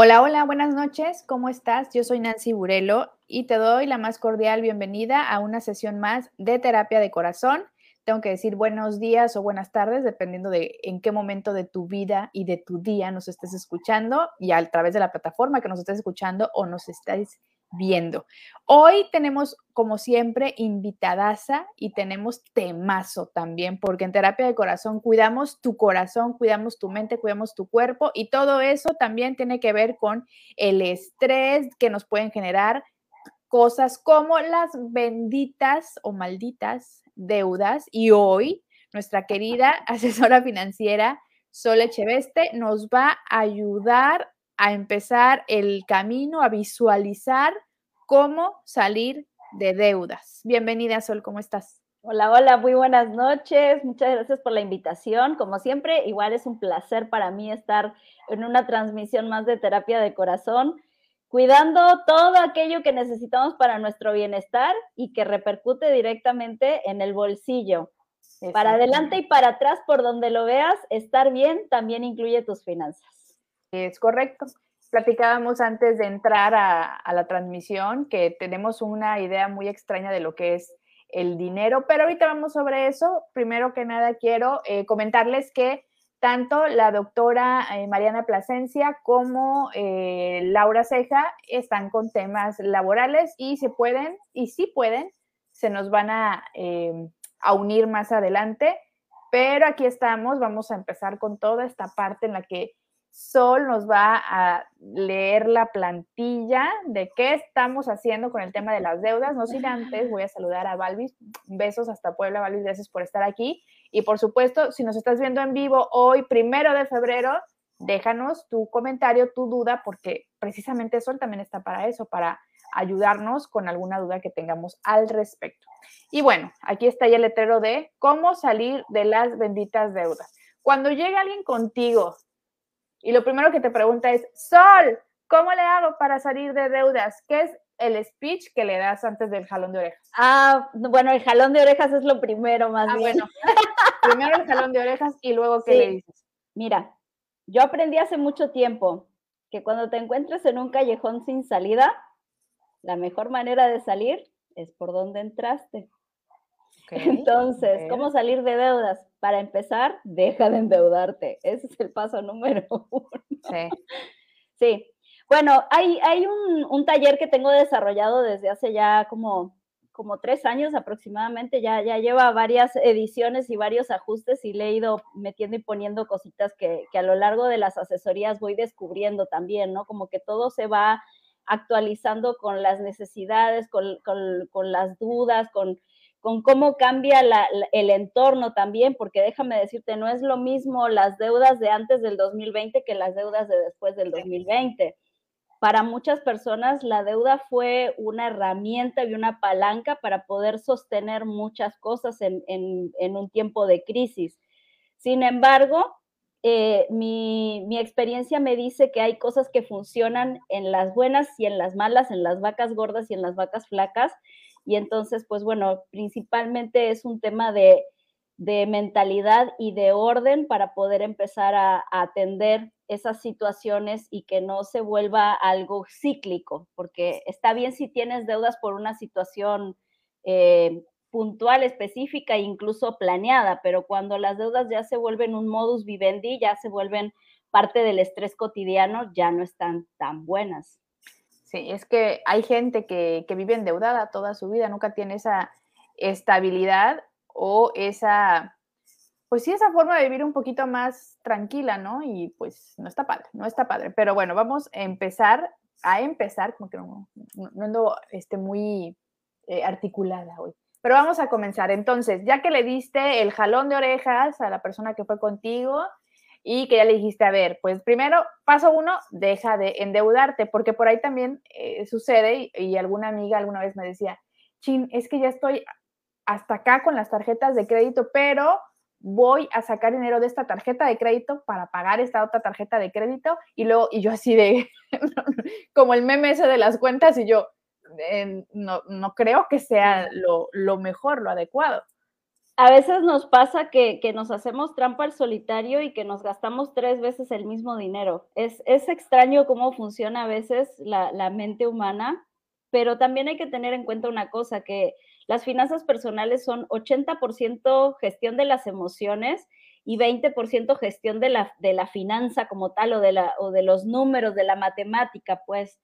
Hola, hola, buenas noches, ¿cómo estás? Yo soy Nancy Burelo y te doy la más cordial bienvenida a una sesión más de terapia de corazón. Tengo que decir buenos días o buenas tardes, dependiendo de en qué momento de tu vida y de tu día nos estés escuchando y a través de la plataforma que nos estés escuchando o nos estáis viendo. Hoy tenemos, como siempre, invitadaza y tenemos temazo también, porque en terapia de corazón cuidamos tu corazón, cuidamos tu mente, cuidamos tu cuerpo y todo eso también tiene que ver con el estrés que nos pueden generar cosas como las benditas o malditas deudas. Y hoy nuestra querida asesora financiera Sol Echeveste nos va a ayudar a empezar el camino, a visualizar cómo salir de deudas. Bienvenida, Sol, ¿cómo estás? Hola, hola, muy buenas noches. Muchas gracias por la invitación. Como siempre, igual es un placer para mí estar en una transmisión más de terapia de corazón, cuidando todo aquello que necesitamos para nuestro bienestar y que repercute directamente en el bolsillo. Para adelante y para atrás, por donde lo veas, estar bien también incluye tus finanzas. Es correcto. Platicábamos antes de entrar a, la transmisión que tenemos una idea muy extraña de lo que es el dinero, pero ahorita vamos sobre eso. Primero que nada quiero eh, comentarles que tanto la doctora eh, Mariana Plasencia como eh, Laura Ceja están con temas laborales y se pueden, y sí pueden, se nos van a, a unir más adelante, pero aquí estamos, vamos a empezar con toda esta parte en la que Sol nos va a leer la plantilla de qué estamos haciendo con el tema de las deudas. No sin antes, voy a saludar a Balvis. Besos hasta Puebla, Balvis, gracias por estar aquí. Y por supuesto, si nos estás viendo en vivo hoy, primero de febrero, déjanos tu comentario, tu duda, porque precisamente Sol también está para eso, para ayudarnos con alguna duda que tengamos al respecto. Y bueno, aquí está ya el letrero de cómo salir de las benditas deudas. Cuando llega alguien contigo y lo primero que te pregunta es, Sol, ¿cómo le hago para salir de deudas? ¿Qué es el speech que le das antes del jalón de orejas? Ah, bueno, el jalón de orejas es lo primero más ah, bien. Bueno, primero el jalón de orejas y luego qué le dices. Mira, yo aprendí hace mucho tiempo que cuando te encuentres en un callejón sin salida, la mejor manera de salir es por donde entraste. Entonces, ¿cómo salir de deudas? Para empezar, deja de endeudarte. Ese es el paso número uno. Sí. Sí. Bueno, hay, hay un, taller que tengo desarrollado desde hace ya como, como tres años aproximadamente. Ya, ya lleva varias ediciones y varios ajustes y le he ido metiendo y poniendo cositas que, a lo largo de las asesorías voy descubriendo también, ¿no? Como que todo se va actualizando con las necesidades, con, con las dudas, con con cómo cambia el entorno también, porque déjame decirte, no es lo mismo las deudas de antes del 2020 que las deudas de después del 2020. Para muchas personas la deuda fue una herramienta y una palanca para poder sostener muchas cosas en, un tiempo de crisis. Sin embargo, eh, mi, mi, experiencia me dice que hay cosas que funcionan en las buenas y en las malas, en las vacas gordas y en las vacas flacas, y entonces, pues bueno, principalmente es un tema de, mentalidad y de orden para poder empezar a, atender esas situaciones y que no se vuelva algo cíclico, porque está bien si tienes deudas por una situación eh, puntual, específica e incluso planeada, pero cuando las deudas ya se vuelven un modus vivendi, ya se vuelven parte del estrés cotidiano, ya no están tan buenas. Sí, es que hay gente que, vive endeudada toda su vida, nunca tiene esa estabilidad o esa, pues sí, esa forma de vivir un poquito más tranquila, ¿no? Y pues no está padre, no está padre. Pero bueno, vamos a empezar, a empezar, como que no, no, ando este, muy eh, articulada hoy. Pero vamos a comenzar. Entonces, ya que le diste el jalón de orejas a la persona que fue contigo, y que ya le dijiste, a ver, pues primero, paso uno, deja de endeudarte, porque por ahí también eh, sucede, y, alguna amiga alguna vez me decía, chin, es que ya estoy hasta acá con las tarjetas de crédito, pero voy a sacar dinero de esta tarjeta de crédito para pagar esta otra tarjeta de crédito, y luego, y yo así de, como el meme ese de las cuentas, y yo, no, no creo que sea lo, lo mejor, lo adecuado. A veces nos pasa que, nos hacemos trampa al solitario y que nos gastamos tres veces el mismo dinero. Es, extraño cómo funciona a veces la, la, mente humana, pero también hay que tener en cuenta una cosa, que las finanzas personales son 80% gestión de las emociones y 20% gestión de la, de la finanza como tal o de, la, o de los números, de la matemática, pues.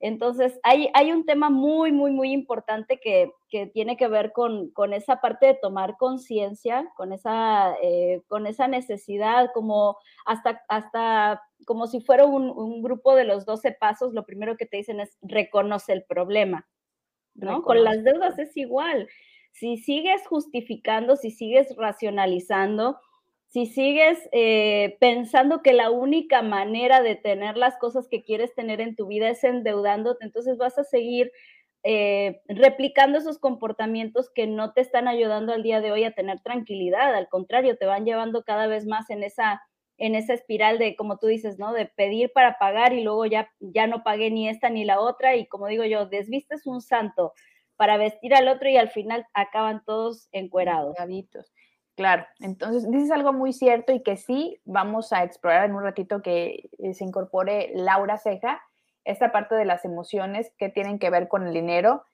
Entonces, hay, hay un tema muy, muy, muy importante que, tiene que ver con, esa parte de tomar conciencia, con, esa, eh, con esa necesidad, como hasta, hasta como si fuera un, grupo de los 12 pasos, lo primero que te dicen es reconoce el problema, ¿no? Con las deudas es igual. Si sigues justificando, si sigues racionalizando, si sigues eh, pensando que la única manera de tener las cosas que quieres tener en tu vida es endeudándote, entonces vas a seguir eh, replicando esos comportamientos que no te están ayudando al día de hoy a tener tranquilidad, al contrario, te van llevando cada vez más en esa en esa espiral de, como tú dices, ¿no? De pedir para pagar y luego ya, ya no pagué ni esta ni la otra y como digo yo, desvistes un santo para vestir al otro y al final acaban todos encuerados. Claro, entonces dices algo muy cierto y que sí vamos a explorar en un ratito que eh, se incorpore Laura Ceja, esta parte de las emociones que tienen que ver con el dinero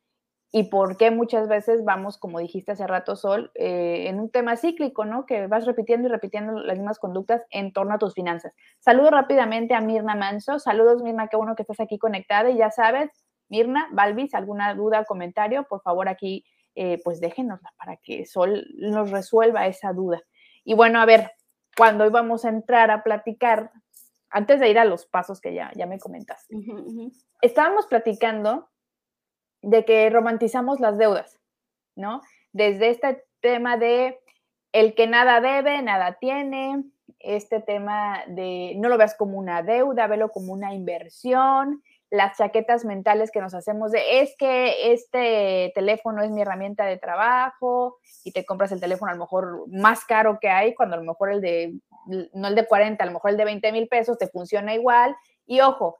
y por qué muchas veces vamos, como dijiste hace rato, Sol, eh, en un tema cíclico, ¿no? Que vas repitiendo y repitiendo las mismas conductas en torno a tus finanzas. Saludo rápidamente a Mirna Manso. Saludos, Mirna, qué bueno que estás aquí conectada y ya sabes, Mirna, Balvis, alguna duda, comentario, por favor aquí eh, pues déjenosla para que Sol nos resuelva esa duda. Y bueno, a ver, cuando íbamos a entrar a platicar, antes de ir a los pasos que ya, ya me comentaste, estábamos platicando de que romantizamos las deudas, ¿no? Desde este tema de el que nada debe, nada tiene, este tema de no lo veas como una deuda, velo como una inversión, las chaquetas mentales que nos hacemos de es que este teléfono es mi herramienta de trabajo y te compras el teléfono a lo mejor más caro que hay, cuando a lo mejor el de, no el de 40, a lo mejor el de 20 mil pesos te funciona igual. Y ojo,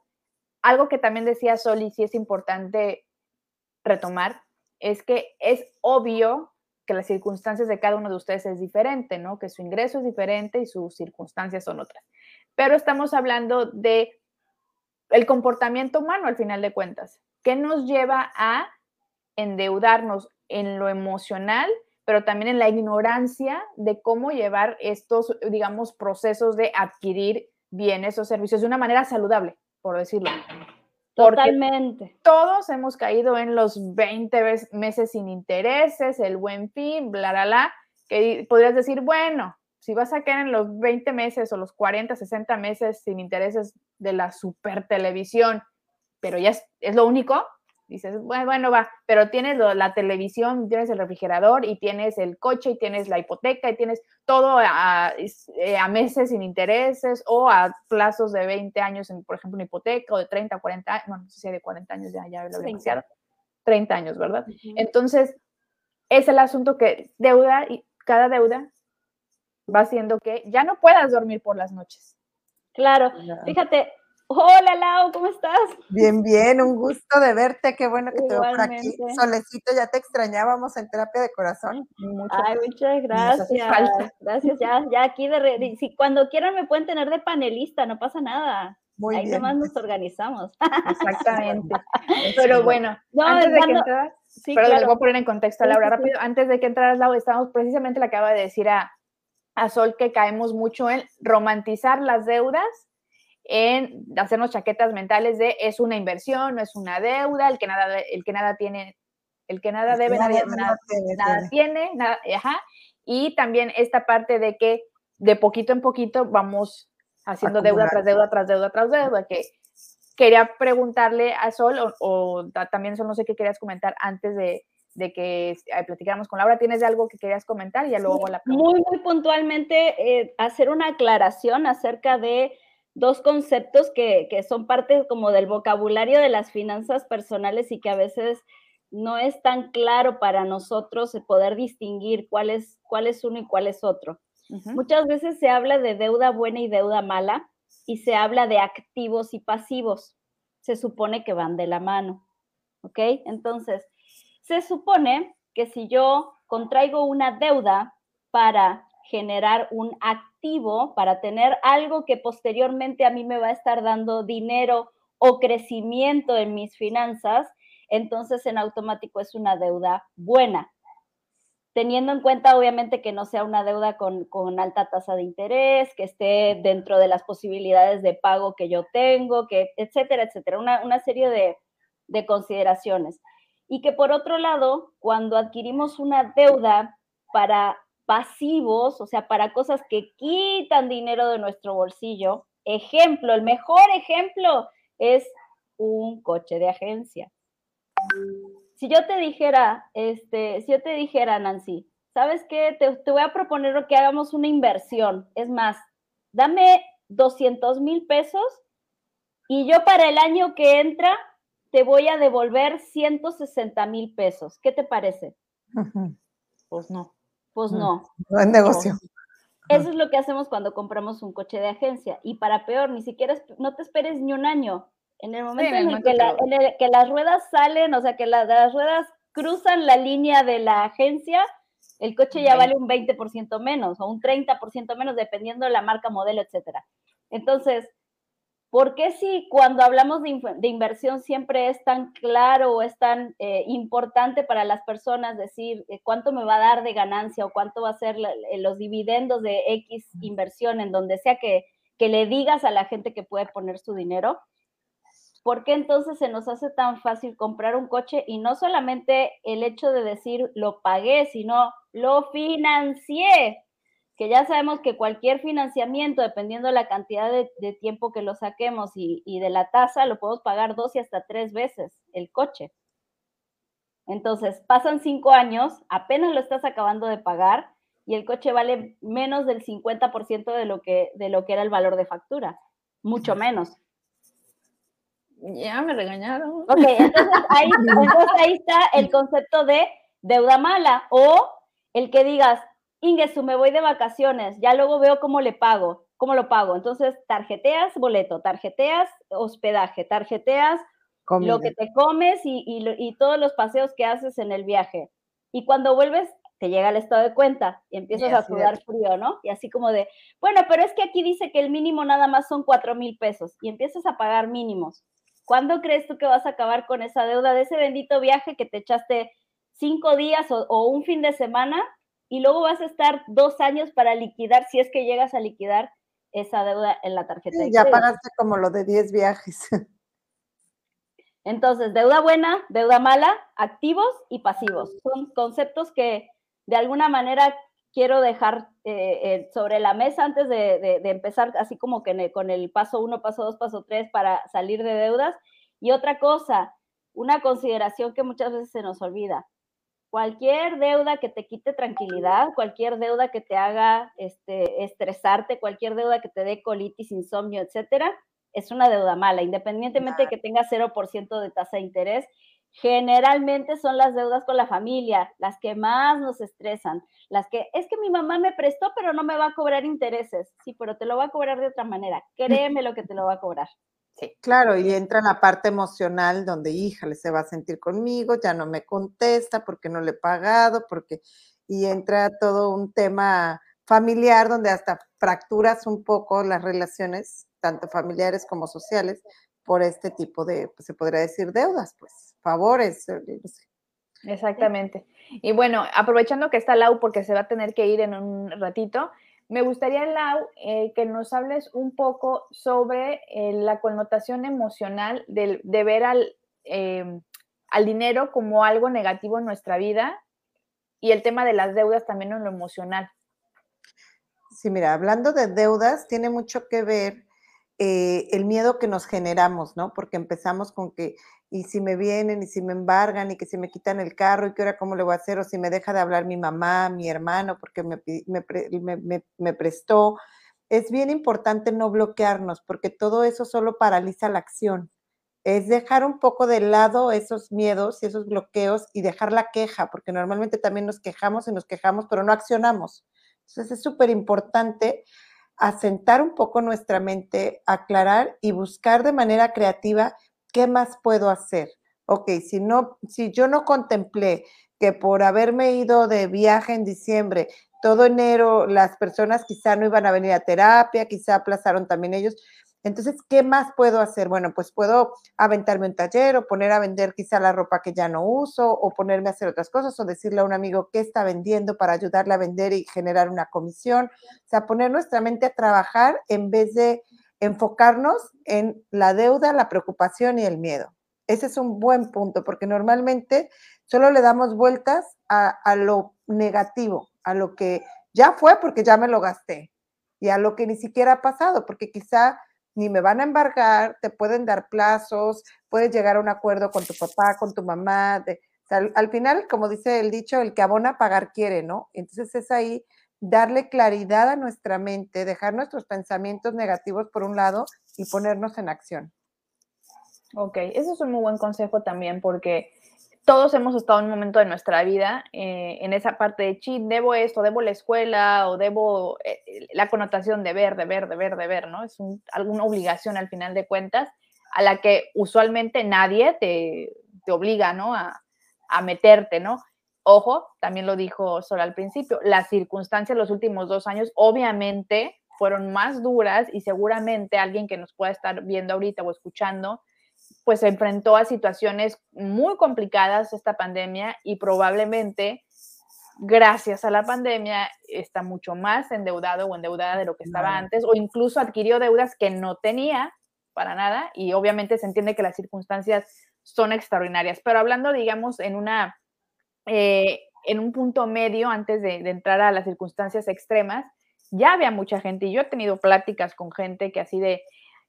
algo que también decía Sol y sí es importante retomar, es que es obvio que las circunstancias de cada uno de ustedes es diferente, ¿no? Que su ingreso es diferente y sus circunstancias son otras. Pero estamos hablando de el comportamiento humano al final de cuentas. ¿Qué nos lleva a endeudarnos en lo emocional, pero también en la ignorancia de cómo llevar estos, digamos, procesos de adquirir bienes o servicios de una manera saludable, por decirlo. Totalmente. Todos hemos caído en los 20 meses sin intereses, el buen fin, bla, bla, bla, que podrías decir, bueno, si vas a caer en los 20 meses o los 40, 60 meses sin intereses de la super televisión, pero ya es, lo único, dices, bueno, bueno, va, pero tienes la televisión, tienes el refrigerador y tienes el coche y tienes la hipoteca y tienes todo a, eh, meses sin intereses o a plazos de 20 años, en, por ejemplo, una hipoteca o de 30, 40 años, no, sé si de 40 años ya, ya lo había 30 años, ¿verdad? Entonces, es el asunto que deuda y cada deuda va haciendo que ya no puedas dormir por las noches. Claro, fíjate, hola Lau, ¿cómo estás? Bien, bien, un gusto de verte, qué bueno que te veo por aquí. Solecito, ya te extrañábamos en terapia de corazón. Ay, muchas gracias. Gracias, ya, ya aquí de, si cuando quieran me pueden tener de panelista, no pasa nada. Muy Ahí nomás nos organizamos. Exactamente. Pero bueno, antes de que entras, pero le voy a poner en contexto a Laura rápido. Antes de que entraras, Laura, estamos precisamente le acaba de decir a, a Sol que caemos mucho en romantizar las deudas, en hacernos chaquetas mentales de es una inversión, no es una deuda, el que nada, el que nada tiene, el que nada debe, nada, tiene, nada, ajá. Y también esta parte de que de poquito en poquito vamos haciendo deuda tras deuda tras deuda tras deuda, que quería preguntarle a Sol, o, o también Sol, no sé qué querías comentar antes de, de que eh, platicáramos con Laura. ¿Tienes algo que querías comentar? Y ya luego la pregunta. Muy, muy puntualmente, eh, hacer una aclaración acerca de dos conceptos que, son parte como del vocabulario de las finanzas personales y que a veces no es tan claro para nosotros poder distinguir cuál es, cuál es uno y cuál es otro. Muchas veces se habla de deuda buena y deuda mala y se habla de activos y pasivos. Se supone que van de la mano. ¿Ok? Entonces, se supone que si yo contraigo una deuda para generar un activo, para tener algo que posteriormente a mí me va a estar dando dinero o crecimiento en mis finanzas, entonces en automático es una deuda buena teniendo en cuenta obviamente que no sea una deuda con, alta tasa de interés, que esté dentro de las posibilidades de pago que yo tengo, que, etcétera, etcétera, una, serie de, de consideraciones. Y que por otro lado, cuando adquirimos una deuda para pasivos, o sea, para cosas que quitan dinero de nuestro bolsillo, ejemplo, el mejor ejemplo es un coche de agencia si yo te dijera, este, si yo te dijera, Nancy, ¿sabes qué? Te, voy a proponer que hagamos una inversión. Es más, dame 200 mil pesos y yo para el año que entra te voy a devolver 160 mil pesos. ¿Qué te parece? Pues no. Pues no. No es negocio. Eso es lo que hacemos cuando compramos un coche de agencia. Y para peor, ni siquiera, no te esperes ni un año. En el momento en, el que, las ruedas salen, o sea, que las ruedas cruzan la línea de la agencia, el coche ya vale un 20% menos o un 30% menos, dependiendo de la marca, modelo, etcétera. Entonces, ¿por qué si cuando hablamos de, inversión siempre es tan claro o es tan eh, importante para las personas decir eh, cuánto me va a dar de ganancia o cuánto va a ser eh, los dividendos de X inversión en donde sea que, que le digas a la gente que puede poner su dinero? ¿por qué entonces se nos hace tan fácil comprar un coche y no solamente el hecho de decir lo pagué, sino lo financié? Que ya sabemos que cualquier financiamiento, dependiendo de la cantidad de, tiempo que lo saquemos y, y, de la tasa, lo podemos pagar dos y hasta tres veces el coche. Entonces, pasan cinco años, apenas lo estás acabando de pagar y el coche vale menos del 50% de lo, que, de lo que era el valor de factura, mucho menos. Ya me regañaron. Ok, entonces ahí, está el concepto de deuda mala o el que digas, Ingesu, me voy de vacaciones, ya luego veo cómo le pago, cómo lo pago. Entonces, tarjeteas boleto, tarjeteas hospedaje, tarjeteas lo que te comes y, y, todos los paseos que haces en el viaje. Y cuando vuelves, te llega el estado de cuenta y empiezas a sudar frío, ¿no? Y así como de, bueno, pero es que aquí dice que el mínimo nada más son cuatro mil pesos y empiezas a pagar mínimos. ¿Cuándo crees tú que vas a acabar con esa deuda de ese bendito viaje que te echaste cinco días o, un fin de semana y luego vas a estar dos años para liquidar, si es que llegas a liquidar esa deuda en la tarjeta. Sí, ya pagaste como lo de 10 viajes. Entonces, deuda buena, deuda mala, activos y pasivos. Son conceptos que de alguna manera quiero dejar eh, eh, sobre la mesa antes de, empezar, así como que con el paso uno, paso dos, paso tres para salir de deudas. Y otra cosa, una consideración que muchas veces se nos olvida. Cualquier deuda que te quite tranquilidad, cualquier deuda que te haga este, estresarte, cualquier deuda que te dé colitis, insomnio, etcétera, es una deuda mala, independientemente de que tenga 0% de tasa de interés generalmente son las deudas con la familia, las que más nos estresan, las que es que mi mamá me prestó, pero no me va a cobrar intereses. Sí, pero te lo va a cobrar de otra manera. Créeme lo que te lo va a cobrar. Sí. Claro, y entra en la parte emocional donde, híjale, se va a sentir conmigo, ya no me contesta porque no le he pagado, porque, y entra todo un tema familiar donde hasta fracturas un poco las relaciones, tanto familiares como sociales, por este tipo de, pues, se podría decir, deudas, pues, favores. Eh, Exactamente. Y bueno, aprovechando que está Lau porque se va a tener que ir en un ratito, me gustaría, Lau, eh, que nos hables un poco sobre eh, la connotación emocional de, ver al, em, al dinero como algo negativo en nuestra vida y el tema de las deudas también en lo emocional. Sí, mira, hablando de deudas, tiene mucho que ver eh, el miedo que nos generamos, ¿no? Porque empezamos con que, y si me vienen, y si me embargan, y que si me quitan el carro, y que ahora cómo le voy a hacer, o si me deja de hablar mi mamá, mi hermano, porque me, me, prestó. Es bien importante no bloquearnos, porque todo eso solo paraliza la acción. Es dejar un poco de lado esos miedos y esos bloqueos y dejar la queja, porque normalmente también nos quejamos y nos quejamos, pero no accionamos. Entonces es súper importante asentar un poco nuestra mente, aclarar y buscar de manera creativa qué más puedo hacer. Ok, si no, si yo no contemplé que por haberme ido de viaje en diciembre todo enero las personas quizá no iban a venir a terapia, quizá aplazaron también ellos. Entonces, ¿qué más puedo hacer? Bueno, pues puedo aventarme un taller o poner a vender quizá la ropa que ya no uso o ponerme a hacer otras cosas o decirle a un amigo qué está vendiendo para ayudarle a vender y generar una comisión. O sea, poner nuestra mente a trabajar en vez de enfocarnos en la deuda, la preocupación y el miedo. Ese es un buen punto porque normalmente solo le damos vueltas a, lo negativo, a lo que ya fue porque ya me lo gasté y a lo que ni siquiera ha pasado porque quizá ni me van a embargar, te pueden dar plazos, puedes llegar a un acuerdo con tu papá, con tu mamá. al, final, como dice el dicho, el que abona pagar quiere, ¿no? Entonces es ahí darle claridad a nuestra mente, dejar nuestros pensamientos negativos por un lado y ponernos en acción. Ok, ese es un muy buen consejo también porque todos hemos estado en un momento de nuestra vida eh, en esa parte de, chit, debo esto, debo la escuela o debo eh, la connotación de ver, de ver, de ver, de ver, ¿no? Es alguna obligación al final de cuentas a la que usualmente nadie te, te obliga, ¿no? A, a, meterte, ¿no? Ojo, también lo dijo Sol al principio, las circunstancias los últimos dos años obviamente fueron más duras y seguramente alguien que nos pueda estar viendo ahorita o escuchando pues se enfrentó a situaciones muy complicadas esta pandemia y probablemente gracias a la pandemia está mucho más endeudado o endeudada de lo que estaba antes o incluso adquirió deudas que no tenía para nada y obviamente se entiende que las circunstancias son extraordinarias. Pero hablando, digamos, en una, eh, en un punto medio antes de, entrar a las circunstancias extremas, ya había mucha gente y yo he tenido pláticas con gente que así de,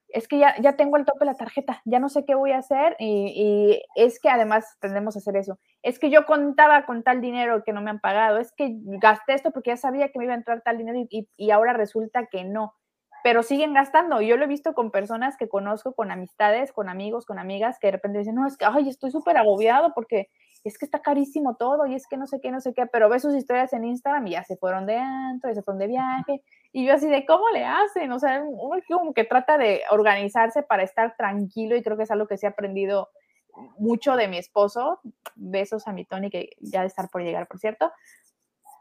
es que ya, ya tengo el tope de la tarjeta, ya no sé qué voy a hacer y, es que además tendemos a hacer eso. Es que yo contaba con tal dinero que no me han pagado, es que gasté esto porque ya sabía que me iba a entrar tal dinero y, y ahora resulta que no, pero siguen gastando. Yo lo he visto con personas que conozco, con amistades, con amigos, con amigas, que de repente dicen, no, es que, ay, estoy súper agobiado porque es que está carísimo todo y es que no sé qué, no sé qué, pero ve sus historias en Instagram y ya se fueron de antro, ya se fueron de viaje. Y yo así de, ¿cómo le hacen? O sea, uno como que trata de organizarse para estar tranquilo y creo que es algo que sí he aprendido mucho de mi esposo. Besos a mi Tony, que ya de estar por llegar, por cierto.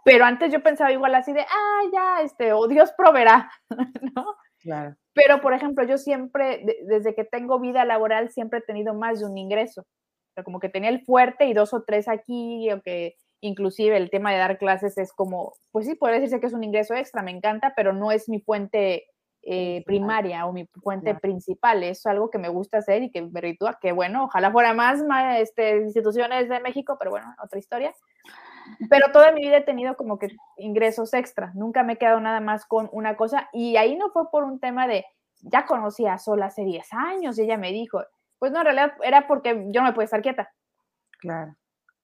Pero antes yo pensaba igual así de, ah, ya, este, o Dios proveerá, ¿no? Claro. Pero, por ejemplo, yo siempre, desde que tengo vida laboral, siempre he tenido más de un ingreso como que tenía el fuerte y dos o tres aquí, o que inclusive el tema de dar clases es como, pues sí, puede decirse que es un ingreso extra, me encanta, pero no es mi fuente eh, primaria o mi fuente principal, es algo que me gusta hacer y que me ritúa, que bueno, ojalá fuera más, más este, instituciones de México, pero bueno, otra historia. Pero toda mi vida he tenido como que ingresos extra, nunca me he quedado nada más con una cosa y ahí no fue por un tema de, ya conocía a Sol hace 10 años y ella me dijo, pues no, en realidad era porque yo no me puedo estar quieta. Claro.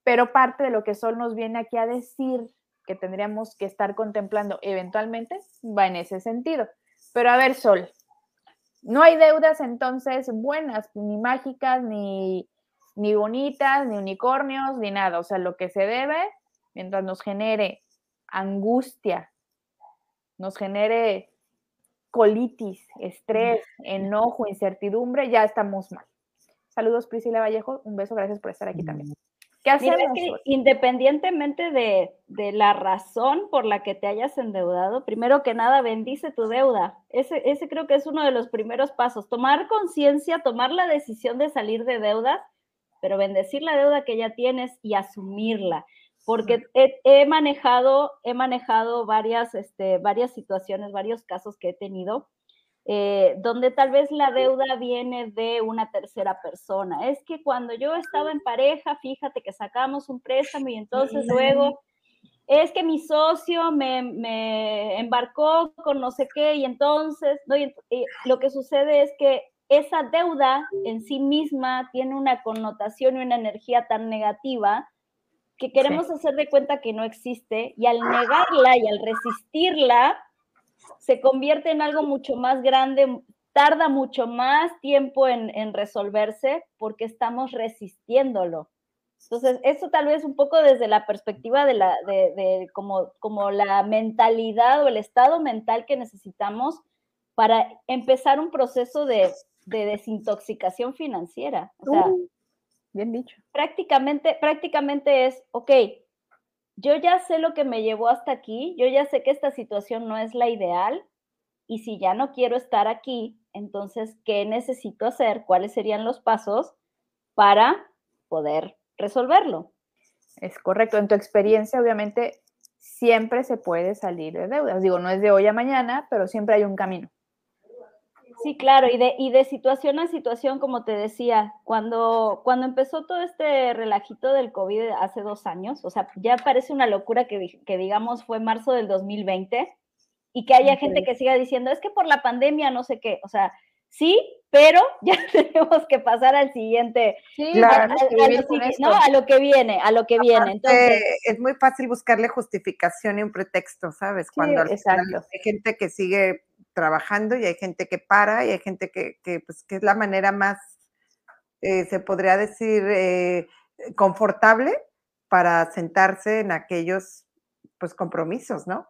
Pero parte de lo que Sol nos viene aquí a decir que tendríamos que estar contemplando eventualmente va en ese sentido. Pero a ver, Sol, no hay deudas entonces buenas, ni mágicas, ni, ni bonitas, ni unicornios, ni nada. O sea, lo que se debe, mientras nos genere angustia, nos genere colitis, estrés, enojo, incertidumbre, ya estamos mal. Saludos, Priscila Vallejo. Un beso, gracias por estar aquí también. Mm. ¿Qué hacemos? independientemente de, de, la razón por la que te hayas endeudado, primero que nada, bendice tu deuda. Ese, ese creo que es uno de los primeros pasos. Tomar conciencia, tomar la decisión de salir de deudas, pero bendecir la deuda que ya tienes y asumirla. Porque he, he manejado, he manejado varias, este, varias situaciones, varios casos que he tenido eh, donde tal vez la deuda viene de una tercera persona. Es que cuando yo estaba en pareja, fíjate que sacamos un préstamo y entonces luego es que mi socio me, embarcó con no sé qué y entonces lo que sucede es que esa deuda en sí misma tiene una connotación y una energía tan negativa que queremos hacer de cuenta que no existe y al negarla y al resistirla, se convierte en algo mucho más grande, tarda mucho más tiempo en, resolverse porque estamos resistiéndolo. Entonces, eso tal vez un poco desde la perspectiva de, la, de, como, como la mentalidad o el estado mental que necesitamos para empezar un proceso de, desintoxicación financiera. Uh, bien dicho. Prácticamente, prácticamente es, ok, yo ya sé lo que me llevó hasta aquí, yo ya sé que esta situación no es la ideal y si ya no quiero estar aquí, entonces, ¿qué necesito hacer? ¿Cuáles serían los pasos para poder resolverlo? Es correcto. En tu experiencia, obviamente, siempre se puede salir de deudas. Digo, no es de hoy a mañana, pero siempre hay un camino. Sí, claro, y de, y de situación a situación, como te decía, cuando, cuando empezó todo este relajito del COVID hace dos años, o sea, ya parece una locura que, que digamos fue marzo del 2020 y que haya gente que siga diciendo, es que por la pandemia no sé qué, o sea, sí, pero ya tenemos que pasar al siguiente, Sí, claro, a- lo que viene, a lo que viene. Entonces, es muy fácil buscarle justificación y un pretexto, ¿sabes? Cuando hay gente que sigue trabajando y hay gente que para y hay gente que, que, pues, que es la manera más, eh, se podría decir, eh, confortable para sentarse en aquellos pues compromisos, ¿no?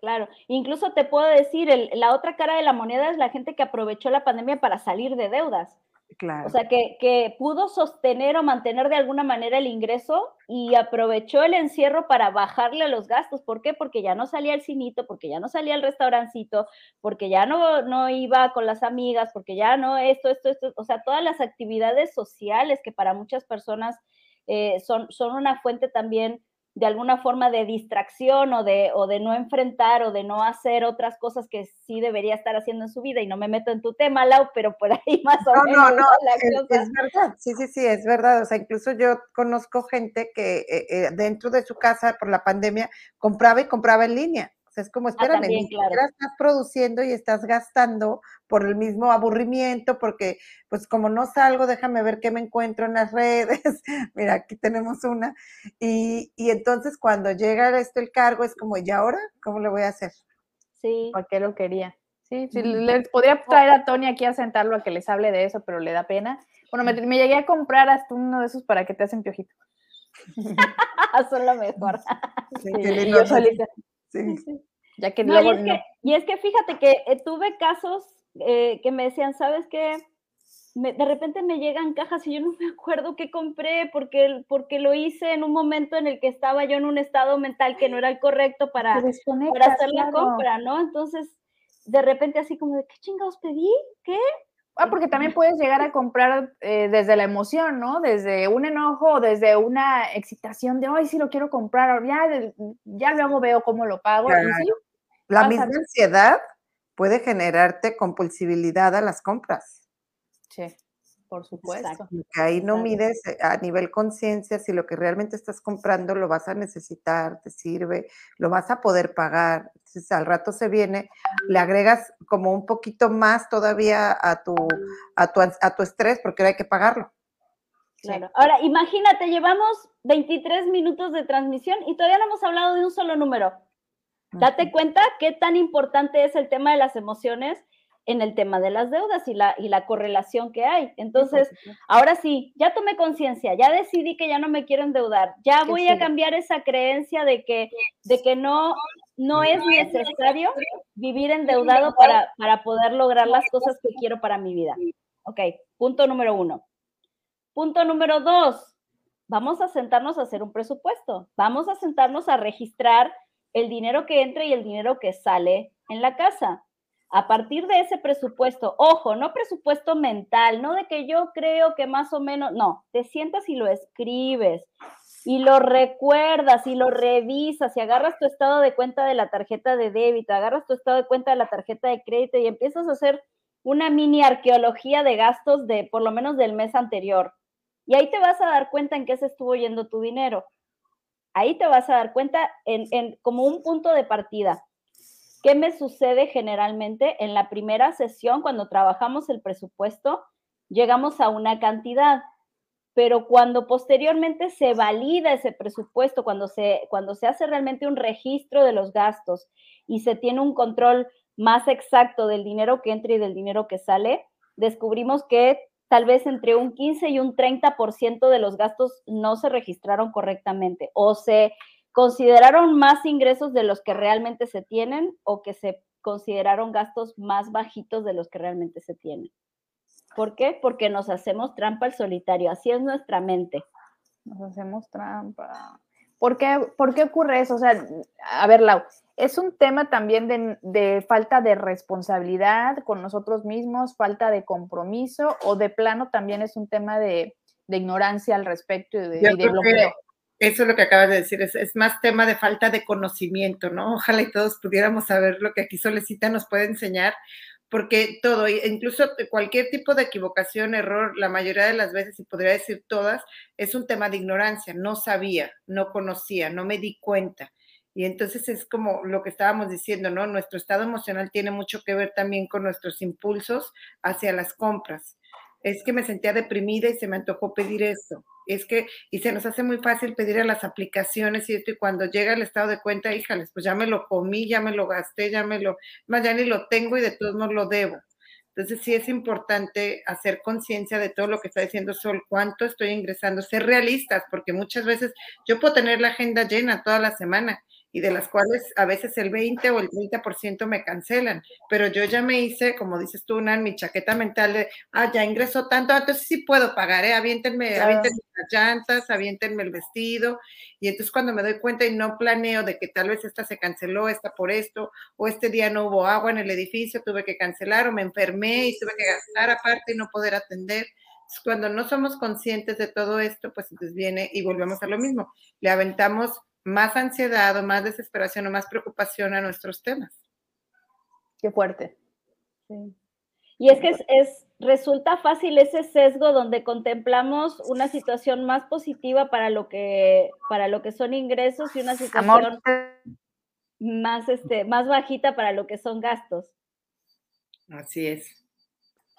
Claro, incluso te puedo decir, el- la otra cara de la moneda es la gente que aprovechó la pandemia para salir de deudas. Claro. O sea, que, pudo sostener o mantener de alguna manera el ingreso y aprovechó el encierro para bajarle los gastos. ¿Por qué? Porque ya no salía el cinito, porque ya no salía el restaurancito, porque ya no, no iba con las amigas, porque ya no esto, esto, esto. O sea, todas las actividades sociales que para muchas personas eh, son, son una fuente también de alguna forma de distracción o de, o de no enfrentar o de no hacer otras cosas que sí debería estar haciendo en su vida. Y no me meto en tu tema, Lau, pero por ahí más o No, menos no, no, la es, cosa. es verdad, sí, sí, sí, es verdad. O sea, incluso yo conozco gente que eh, eh, dentro de su casa por la pandemia compraba y compraba en línea. Sea, es como, espérame, Ah, también, claro. siquiera estás produciendo y estás gastando por el mismo aburrimiento, porque pues como no salgo, déjame ver qué me encuentro en las redes. Mira, aquí tenemos una. Y, y entonces cuando llega esto el cargo, es como, ¿y ahora? ¿Cómo le voy a hacer? Sí. ¿Para qué lo quería? Sí, sí, les podría traer a Tony aquí a sentarlo a que les hable de eso, pero le da pena. Bueno, me, me llegué a comprar hasta uno de esos para que te hacen piojito. son lo mejor. Sí, y yo solita, sí. ya que No, y, luego es no. que, y es que fíjate que eh, tuve casos eh, que me decían, ¿sabes qué? Me- de repente me llegan cajas y yo no me acuerdo qué compré porque, porque lo hice en un momento en el que estaba yo en un estado mental que no era el correcto para, hacer la claro. compra, ¿no? Entonces, de repente así como de, ¿qué chingados pedí? ¿Qué? Ah, porque también puedes llegar a comprar eh, desde la emoción, ¿no? Desde un enojo, desde una excitación de, ay, sí lo quiero comprar, ya, ya luego veo cómo lo pago. Sí, La misma ansiedad puede generarte compulsibilidad a las compras. sí, por supuesto. Exacto. Ahí no mides eh, a nivel conciencia si lo que realmente estás comprando lo vas a necesitar, te sirve, lo vas a poder pagar. Entonces al rato se viene, le agregas como un poquito más todavía a tu, a tu, a tu estrés porque ahora hay que pagarlo. Claro. Ahora, imagínate, llevamos 23 minutos de transmisión y todavía no hemos hablado de un solo número. Date cuenta qué tan importante es el tema de las emociones en el tema de las deudas y la, y la correlación que hay. Entonces, ahora sí, ya tomé conciencia, ya decidí que ya no me quiero endeudar, ya ¿Qué voy a cambiar esa creencia de que, de que no, no es necesario vivir endeudado para, para poder lograr las cosas que quiero para mi vida. Ok, punto número uno. Punto número dos, vamos a sentarnos a hacer un presupuesto, vamos a sentarnos a registrar el dinero que entra y el dinero que sale en la casa. A partir de ese presupuesto, ojo, no presupuesto mental, no de que yo creo que más o menos, no, te sientas y lo escribes y lo recuerdas y lo revisas y agarras tu estado de cuenta de la tarjeta de débito, agarras tu estado de cuenta de la tarjeta de crédito y empiezas a hacer una mini arqueología de gastos de por lo menos del mes anterior. Y ahí te vas a dar cuenta en qué se estuvo yendo tu dinero. Ahí te vas a dar cuenta en, en como un punto de partida. ¿Qué me sucede generalmente en la primera sesión cuando trabajamos el presupuesto? Llegamos a una cantidad, pero cuando posteriormente se valida ese presupuesto, cuando se, cuando se hace realmente un registro de los gastos y se tiene un control más exacto del dinero que entra y del dinero que sale, descubrimos que tal vez entre un 15 y un 30% de los gastos no se registraron correctamente o se consideraron más ingresos de los que realmente se tienen o que se consideraron gastos más bajitos de los que realmente se tienen. ¿Por qué? Porque nos hacemos trampa al solitario, así es nuestra mente. Nos hacemos trampa. ¿Por qué, ¿Por qué ocurre eso? O sea, a ver, Lau, es un tema también de, falta de responsabilidad con nosotros mismos, falta de compromiso o de plano también es un tema de, ignorancia al respecto y de, bloqueo. Eso es lo que acabas de decir, es, más tema de falta de conocimiento, ¿no? Ojalá y todos pudiéramos saber lo que aquí Solecita nos puede enseñar, porque todo, incluso cualquier tipo de equivocación, error, la mayoría de las veces, y podría decir todas, es un tema de ignorancia, no sabía, no conocía, no me di cuenta. Y entonces es como lo que estábamos diciendo, ¿no? Nuestro estado emocional tiene mucho que ver también con nuestros impulsos hacia las compras. Es que me sentía deprimida y se me antojó pedir esto. Es que, y se nos hace muy fácil pedir a las aplicaciones y y cuando llega el estado de cuenta, híjales, pues ya me lo comí, ya me lo gasté, ya me lo, más ya ni lo tengo y de todos modos lo debo. Entonces sí es importante hacer conciencia de todo lo que está diciendo Sol, cuánto estoy ingresando, ser realistas, porque muchas veces yo puedo tener la agenda llena toda la semana y de las cuales a veces el 20 o el 30% me cancelan. Pero yo ya me hice, como dices tú, una, mi chaqueta mental de, ah, ya ingresó tanto, entonces sí puedo pagar, ¿eh? Aviéntenme, aviéntenme las llantas, aviéntenme el vestido. Y entonces cuando me doy cuenta y no planeo de que tal vez esta se canceló, esta por esto, o este día no hubo agua en el edificio, tuve que cancelar, o me enfermé y tuve que gastar aparte y no poder atender. Cuando no somos conscientes de todo esto, pues entonces viene y volvemos a lo mismo. Le aventamos más ansiedad o más desesperación o más preocupación a nuestros temas. Qué fuerte. Y es que es, resulta fácil ese sesgo donde contemplamos una situación más positiva para lo que, para lo que son ingresos y una situación más, este, más bajita para lo que son gastos. Así es.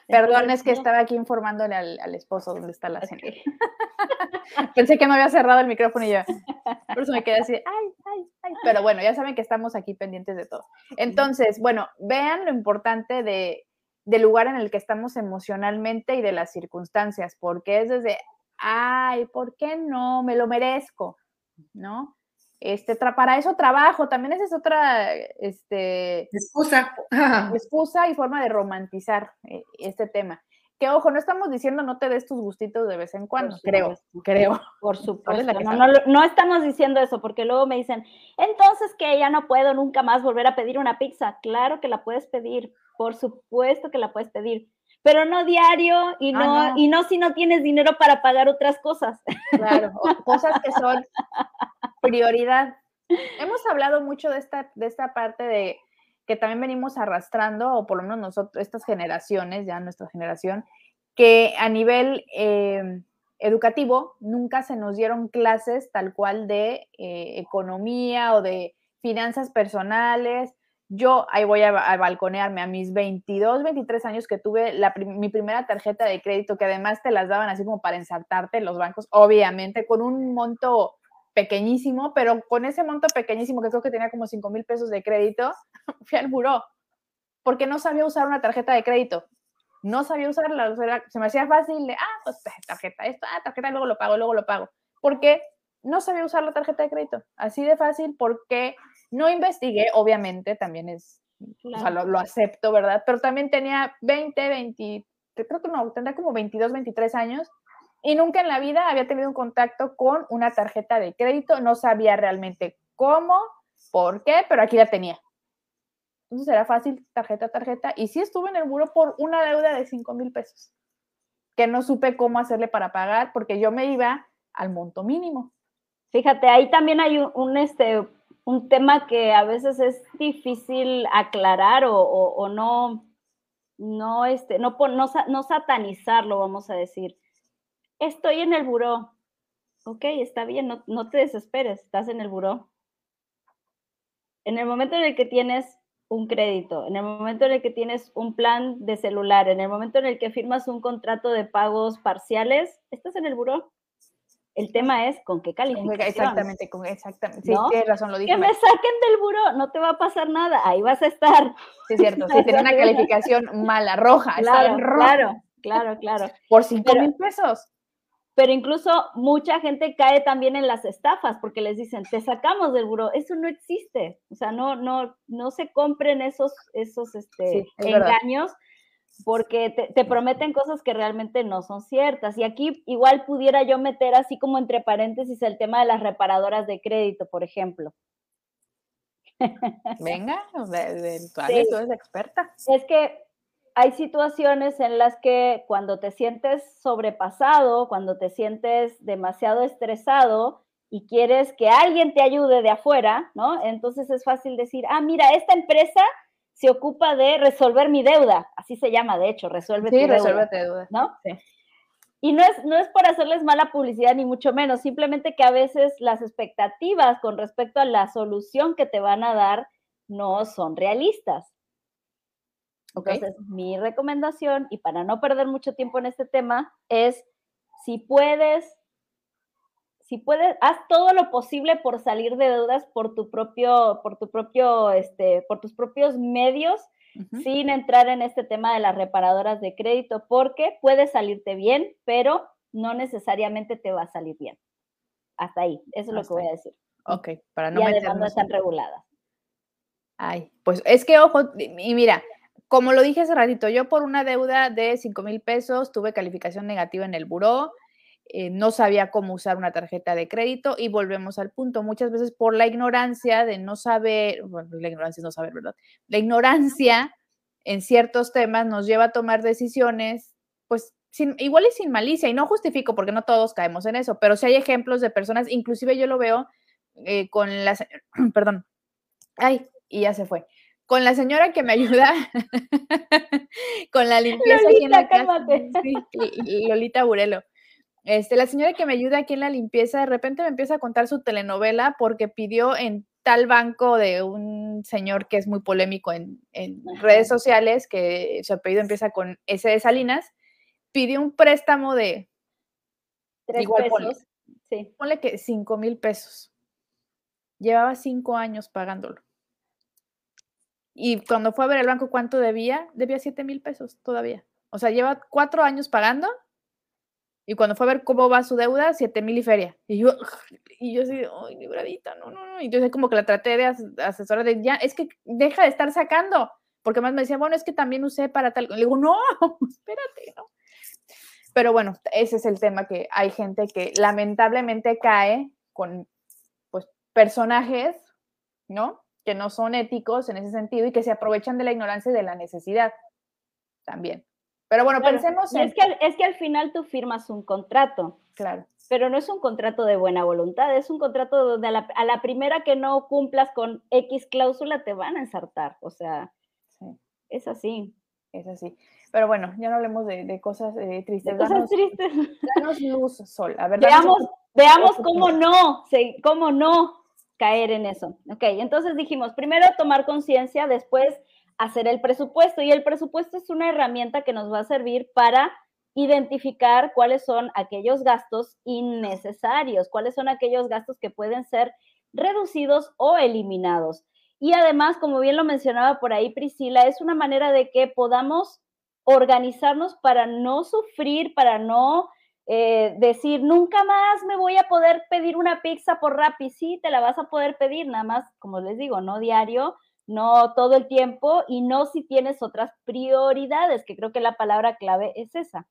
Perdón, es que estaba aquí informándole al, esposo dónde está la cena. Pensé que no había cerrado el micrófono y yo, por eso me quedé así, ay, ay, ay. Pero bueno, ya saben que estamos aquí pendientes de todo. Entonces, bueno, vean lo importante de, del lugar en el que estamos emocionalmente y de las circunstancias, porque es desde, ay, ¿por qué no? Me lo merezco, ¿no? Este, para eso trabajo, también esa es otra este, excusa. excusa y forma de romantizar eh, este tema. Que ojo, no estamos diciendo no te des tus gustitos de vez en cuando, creo, creo. Por supuesto, no, no, estamos diciendo eso, porque luego me dicen, entonces que ya no puedo nunca más volver a pedir una pizza. Claro que la puedes pedir, por supuesto que la puedes pedir, pero no diario y ah, no, y no si no tienes dinero para pagar otras cosas. Claro, cosas que son prioridad. Hemos hablado mucho de esta, de esta parte de que también venimos arrastrando, o por lo menos nosotros, estas generaciones, ya nuestra generación, que a nivel eh, educativo nunca se nos dieron clases tal cual de eh, economía o de finanzas personales, yo ahí voy a, balconearme a mis 22, 23 años que tuve mi primera tarjeta de crédito, que además te las daban así como para ensartarte en los bancos, obviamente con un monto pequeñísimo, pero con ese monto pequeñísimo que creo que tenía como 5 mil pesos de crédito, fui al buró, porque no sabía usar una tarjeta de crédito. No sabía usarla, se me hacía fácil de, ah, pues tarjeta, esto, ah, tarjeta, luego lo pago, luego lo pago. Porque no sabía usar la tarjeta de crédito. Así de fácil, porque no investigué, obviamente, también es, o sea, lo, acepto, ¿verdad? Pero también tenía 20, 20, creo que no, tendría como 22, 23 años y nunca en la vida había tenido un contacto con una tarjeta de crédito, no sabía realmente cómo, por qué, pero aquí la tenía. Entonces era fácil, tarjeta, tarjeta, y sí estuve en el muro por una deuda de 5 mil pesos, que no supe cómo hacerle para pagar porque yo me iba al monto mínimo. Fíjate, ahí también hay un, este, un tema que a veces es difícil aclarar o, no, no, este, no, no, no satanizarlo, vamos a decir. Estoy en el buró. Ok, está bien, no, no te desesperes, estás en el buró. En el momento en el que tienes un crédito, en el momento en el que tienes un plan de celular, en el momento en el que firmas un contrato de pagos parciales, estás en el buró. El tema es con qué calificación. Exactamente, con, exactamente. Sí, tienes razón, lo dije. Que me saquen del buró, no te va a pasar nada, ahí vas a estar. Sí, es cierto, sí, tiene una calificación mala, roja. Claro, claro, claro, claro. Por cinco mil pesos. Pero incluso mucha gente cae también en las estafas porque les dicen, te sacamos del buró. Eso no existe. O sea, no, no, no se compren esos, esos este, engaños porque te, prometen cosas que realmente no son ciertas. Y aquí igual pudiera yo meter así como entre paréntesis el tema de las reparadoras de crédito, por ejemplo. Venga, de, tú eres experta. Es que hay situaciones en las que cuando te sientes sobrepasado, cuando te sientes demasiado estresado y quieres que alguien te ayude de afuera, ¿no? Entonces es fácil decir, ah, mira, esta empresa se ocupa de resolver mi deuda, así se llama, de hecho, resuelve tu deuda. deuda. ¿No? Y no es, no es por hacerles mala publicidad, ni mucho menos, simplemente que a veces las expectativas con respecto a la solución que te van a dar no son realistas. Entonces, mi recomendación, y para no perder mucho tiempo en este tema, es si puedes si puedes, haz todo lo posible por salir de deudas por tu propio, por tu propio, este, por tus propios medios, sin entrar en este tema de las reparadoras de crédito, porque puede salirte bien, pero no necesariamente te va a salir bien. Hasta ahí, eso es lo que voy a decir. Ok, para no y además no están reguladas. Ay, pues es que ojo, y mira, como lo dije hace ratito, yo por una deuda de 5 mil pesos tuve calificación negativa en el buró, eh, no sabía cómo usar una tarjeta de crédito y volvemos al punto. Muchas veces por la ignorancia de no saber, bueno, la ignorancia es no saber, ¿verdad? La ignorancia en ciertos temas nos lleva a tomar decisiones, pues sin, igual y sin malicia, y no justifico porque no todos caemos en eso, pero si hay ejemplos de personas, inclusive yo lo veo eh, con las, perdón, ay, y ya se fue. Con la señora que me ayuda con la limpieza Lolita, aquí en la casa. Sí, Lolita Burelo este, la señora que me ayuda aquí en la limpieza de repente me empieza a contar su telenovela porque pidió en tal banco de un señor que es muy polémico en, redes sociales, que su apellido empieza con S de Salinas, pidió un préstamo de... Tres igual pesos. sí. ponle que cinco mil pesos. Llevaba cinco años pagándolo. Y cuando fue a ver el banco cuánto debía, debía siete mil pesos todavía. O sea, lleva cuatro años pagando y cuando fue a ver cómo va su deuda, 7 mil y feria. Y yo, y yo así, ay, libradita, no, no, no. Y entonces como que la traté de asesora de, ya, es que deja de estar sacando. Porque más me decía, bueno, es que también usé para tal. Le digo, no, espérate, ¿no? Pero bueno, ese es el tema que hay gente que lamentablemente cae con, pues, personajes, ¿no? Que no son éticos en ese sentido y que se aprovechan de la ignorancia y de la necesidad también. Pero bueno, pensemos en... Es que, es que al final tú firmas un contrato. Claro. Pero no es un contrato de buena voluntad, es un contrato donde a la, primera que no cumplas con X cláusula te van a ensartar. O sea, es así. Es así. Pero bueno, ya no hablemos de, cosas eh, tristes. De cosas tristes. Danos luz, Sol. A ver, veamos, veamos cómo no, cómo no caer en eso. Ok, entonces dijimos, primero tomar conciencia, después hacer el presupuesto y el presupuesto es una herramienta que nos va a servir para identificar cuáles son aquellos gastos innecesarios, cuáles son aquellos gastos que pueden ser reducidos o eliminados. Y además, como bien lo mencionaba por ahí Priscila, es una manera de que podamos organizarnos para no sufrir, para no eh, decir, nunca más me voy a poder pedir una pizza por Rappi. Sí, te la vas a poder pedir, nada más, como les digo, no diario, no todo el tiempo y no si tienes otras prioridades, que creo que la palabra clave es esa.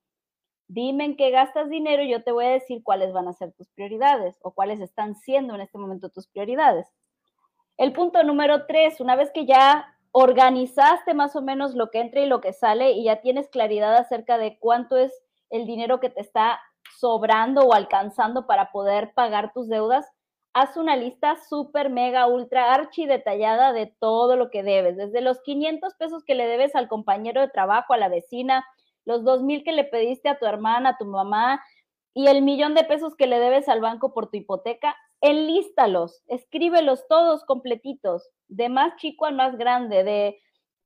Dime en qué gastas dinero y yo te voy a decir cuáles van a ser tus prioridades o cuáles están siendo en este momento tus prioridades. El punto número tres, una vez que ya organizaste más o menos lo que entra y lo que sale y ya tienes claridad acerca de cuánto es el dinero que te está sobrando o alcanzando para poder pagar tus deudas, haz una lista súper, mega, ultra, archi detallada de todo lo que debes, desde los 500 pesos que le debes al compañero de trabajo, a la vecina, los 2 mil que le pediste a tu hermana, a tu mamá y el millón de pesos que le debes al banco por tu hipoteca, enlístalos, escríbelos todos completitos, de más chico al más grande, de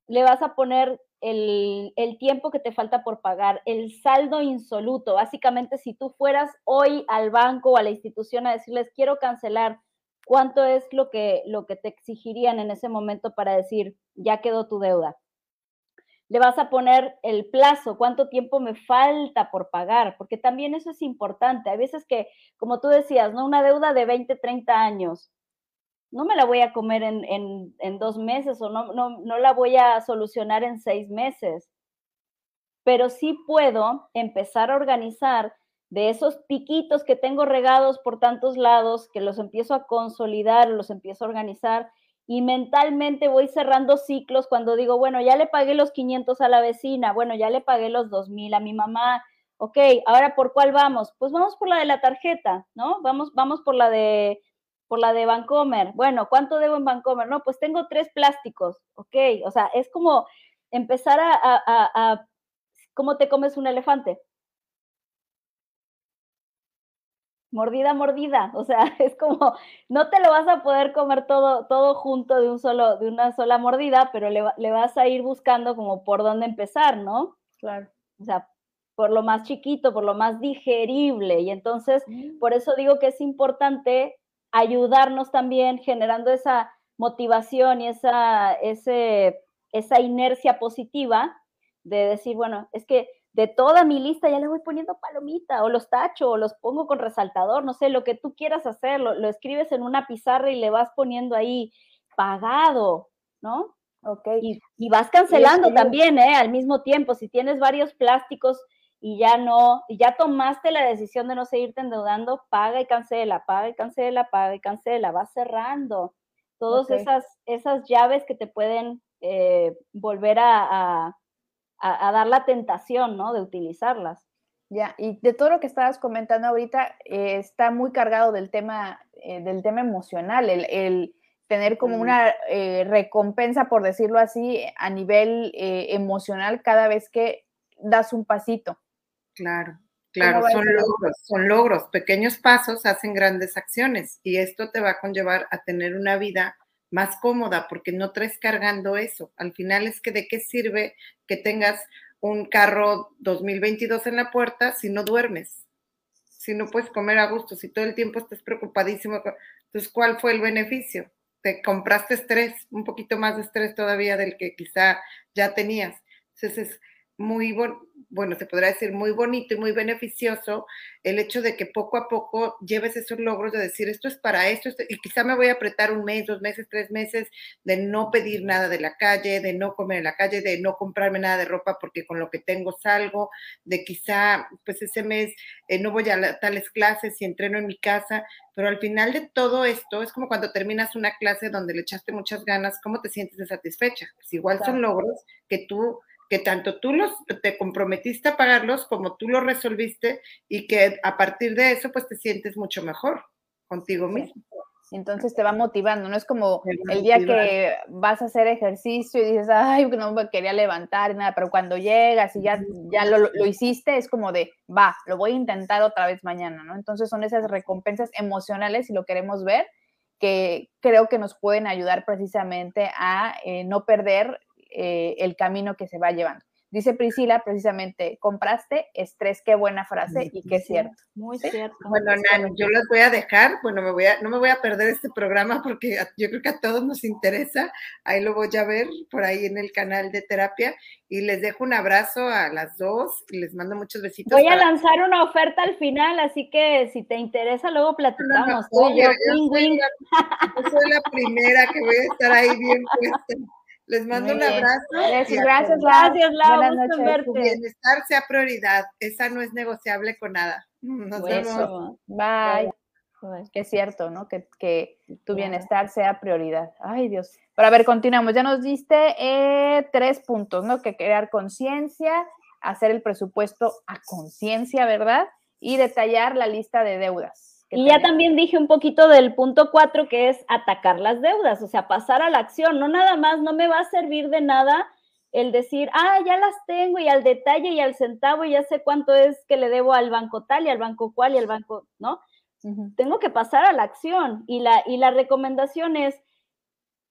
le vas a poner el, tiempo que te falta por pagar, el saldo insoluto. Básicamente, si tú fueras hoy al banco o a la institución a decirles, quiero cancelar, ¿cuánto es lo que, lo que te exigirían en ese momento para decir, ya quedó tu deuda? Le vas a poner el plazo, cuánto tiempo me falta por pagar, porque también eso es importante. Hay veces que, como tú decías, ¿no? Una deuda de 20, 30 años no me la voy a comer en, dos meses o no, no, no la voy a solucionar en seis meses. pero sí puedo empezar a organizar de esos piquitos que tengo regados por tantos lados, que los empiezo a consolidar, los empiezo a organizar y mentalmente voy cerrando ciclos cuando digo, bueno, ya le pagué los 500 a la vecina, bueno, ya le pagué los 2000 a mi mamá, ok, ahora por cuál vamos? Pues vamos por la de la tarjeta, ¿no? Vamos, vamos por la de por la de Vancomer. Bueno, ¿cuánto debo en Vancomer? No, pues tengo tres plásticos, ok, o sea, es como empezar a, a, a ¿cómo te comes un elefante? mordida, mordida. O sea, es como, no te lo vas a poder comer todo, todo junto de un solo, de una sola mordida, pero le, le, vas a ir buscando como por dónde empezar, ¿no? Claro. O sea, por lo más chiquito, por lo más digerible. Y entonces, mm. por eso digo que es importante ayudarnos también generando esa motivación y esa, ese, esa inercia positiva de decir, bueno, es que de toda mi lista ya le voy poniendo palomita o los tacho o los pongo con resaltador, no sé, lo que tú quieras hacer, lo, escribes en una pizarra y le vas poniendo ahí pagado, ¿no? Ok. Y, vas cancelando también, ¿eh? Al mismo tiempo, si tienes varios plásticos y ya no, y ya tomaste la decisión de no seguirte endeudando, paga y cancela, paga y cancela, paga y cancela, vas cerrando. Todas esas, esas llaves que te pueden eh, volver a a, dar la tentación, ¿no? De utilizarlas. Ya, y de todo lo que estabas comentando ahorita, eh, está muy cargado del tema, eh, del tema emocional, el, tener como una eh, recompensa, por decirlo así, a nivel emocional cada vez que das un pasito. Claro, claro, son logros, son logros, pequeños pasos hacen grandes acciones y esto te va a conllevar a tener una vida más cómoda porque no traes cargando eso. Al final es que de qué sirve que tengas un carro 2022 en la puerta si no duermes, si no puedes comer a gusto, si todo el tiempo estás preocupadísimo. Entonces, ¿cuál fue el beneficio? Te compraste estrés, un poquito más de estrés todavía del que quizá ya tenías. Entonces, es muy bueno, se podrá decir muy bonito y muy beneficioso el hecho de que poco a poco lleves esos logros de decir esto es para esto, y quizá me voy a apretar un mes, dos meses, tres meses de no pedir nada de la calle, de no comer en la calle, de no comprarme nada de ropa porque con lo que tengo salgo, de quizá pues ese mes eh, no voy a tales clases y entreno en mi casa, pero al final de todo esto es como cuando terminas una clase donde le echaste muchas ganas, ¿cómo te sientes de satisfecha? Pues igual son logros que tú que tanto tú los te comprometiste a pagarlos como tú los resolviste y que a partir de eso pues te sientes mucho mejor contigo mismo. Entonces te va motivando, no es como el día que vas a hacer ejercicio y dices, ay, no me quería levantar y nada, pero cuando llegas y ya, ya lo, lo, hiciste, es como de, va, lo voy a intentar otra vez mañana, ¿no? Entonces son esas recompensas emocionales, si lo queremos ver, que creo que nos pueden ayudar precisamente a eh, no perder eh, el camino que se va llevando. Dice Priscila, precisamente, compraste estrés, qué buena frase y qué cierto. Muy cierto. Bueno, Nan, yo las voy a dejar, bueno, me voy a, no me voy a perder este programa porque yo creo que a todos nos interesa, ahí lo voy a ver por ahí en el canal de terapia y les dejo un abrazo a las dos y les mando muchos besitos. Voy a lanzar una oferta al final, así que si te interesa, luego platicamos. yo, soy la primera que voy a estar ahí bien puesta. Les mando un abrazo. Gracias, gracias, gracias, Lau. Buenas noches. Tu bienestar sea prioridad. Esa no es negociable con nada. Nos vemos. Bye. Que es cierto, ¿no? Que, que, tu bienestar sea prioridad. Ay, Dios. Pero a ver, continuamos. Ya nos diste eh, tres puntos, ¿no? Que crear conciencia, hacer el presupuesto a conciencia, ¿verdad? Y detallar la lista de deudas. Y ya también dije un poquito del punto cuatro, que es atacar las deudas, o sea, pasar a la acción. No nada más, no me va a servir de nada el decir, ah, ya las tengo y al detalle y al centavo y ya sé cuánto es que le debo al banco tal y al banco cual y al banco, ¿no? Tengo que pasar a la acción y la, y la recomendación es,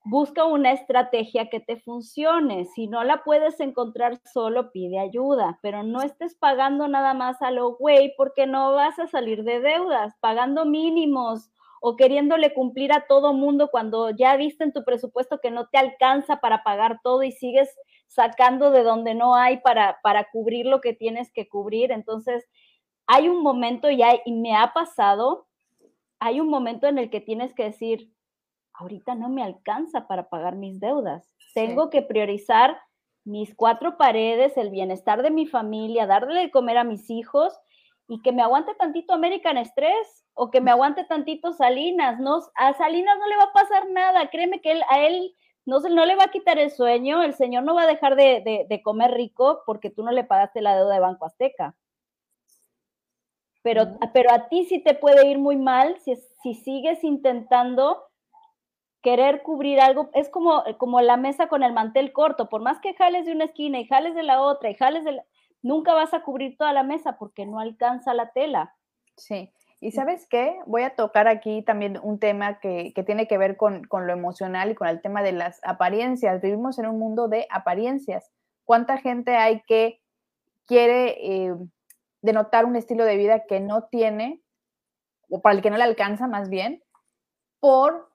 busca una estrategia que te funcione. Si no la puedes encontrar solo, pide ayuda, pero no estés pagando nada más a lo güey porque no vas a salir de deudas, pagando mínimos o queriéndole cumplir a todo mundo cuando ya viste en tu presupuesto que no te alcanza para pagar todo y sigues sacando de donde no hay para, para cubrir lo que tienes que cubrir. Entonces, hay un momento ya, y me ha pasado, hay un momento en el que tienes que decir, ahorita no me alcanza para pagar mis deudas. Tengo que priorizar mis cuatro paredes, el bienestar de mi familia, darle de comer a mis hijos y que me aguante tantito American Stress o que me aguante tantito Salinas. No, a Salinas no le va a pasar nada, créeme que a él no, no le va a quitar el sueño, el señor no va a dejar de, comer rico porque tú no le pagaste la deuda de Banco Azteca. Pero, pero a ti sí te puede ir muy mal si, si sigues intentando querer cubrir algo, es como, como la mesa con el mantel corto, por más que jales de una esquina y jales de la otra y jales de la, nunca vas a cubrir toda la mesa porque no alcanza la tela. Sí, y sabes qué, voy a tocar aquí también un tema que, tiene que ver con, lo emocional y con el tema de las apariencias. Vivimos en un mundo de apariencias. ¿Cuánta gente hay que quiere eh, denotar un estilo de vida que no tiene, o para el que no le alcanza más bien, por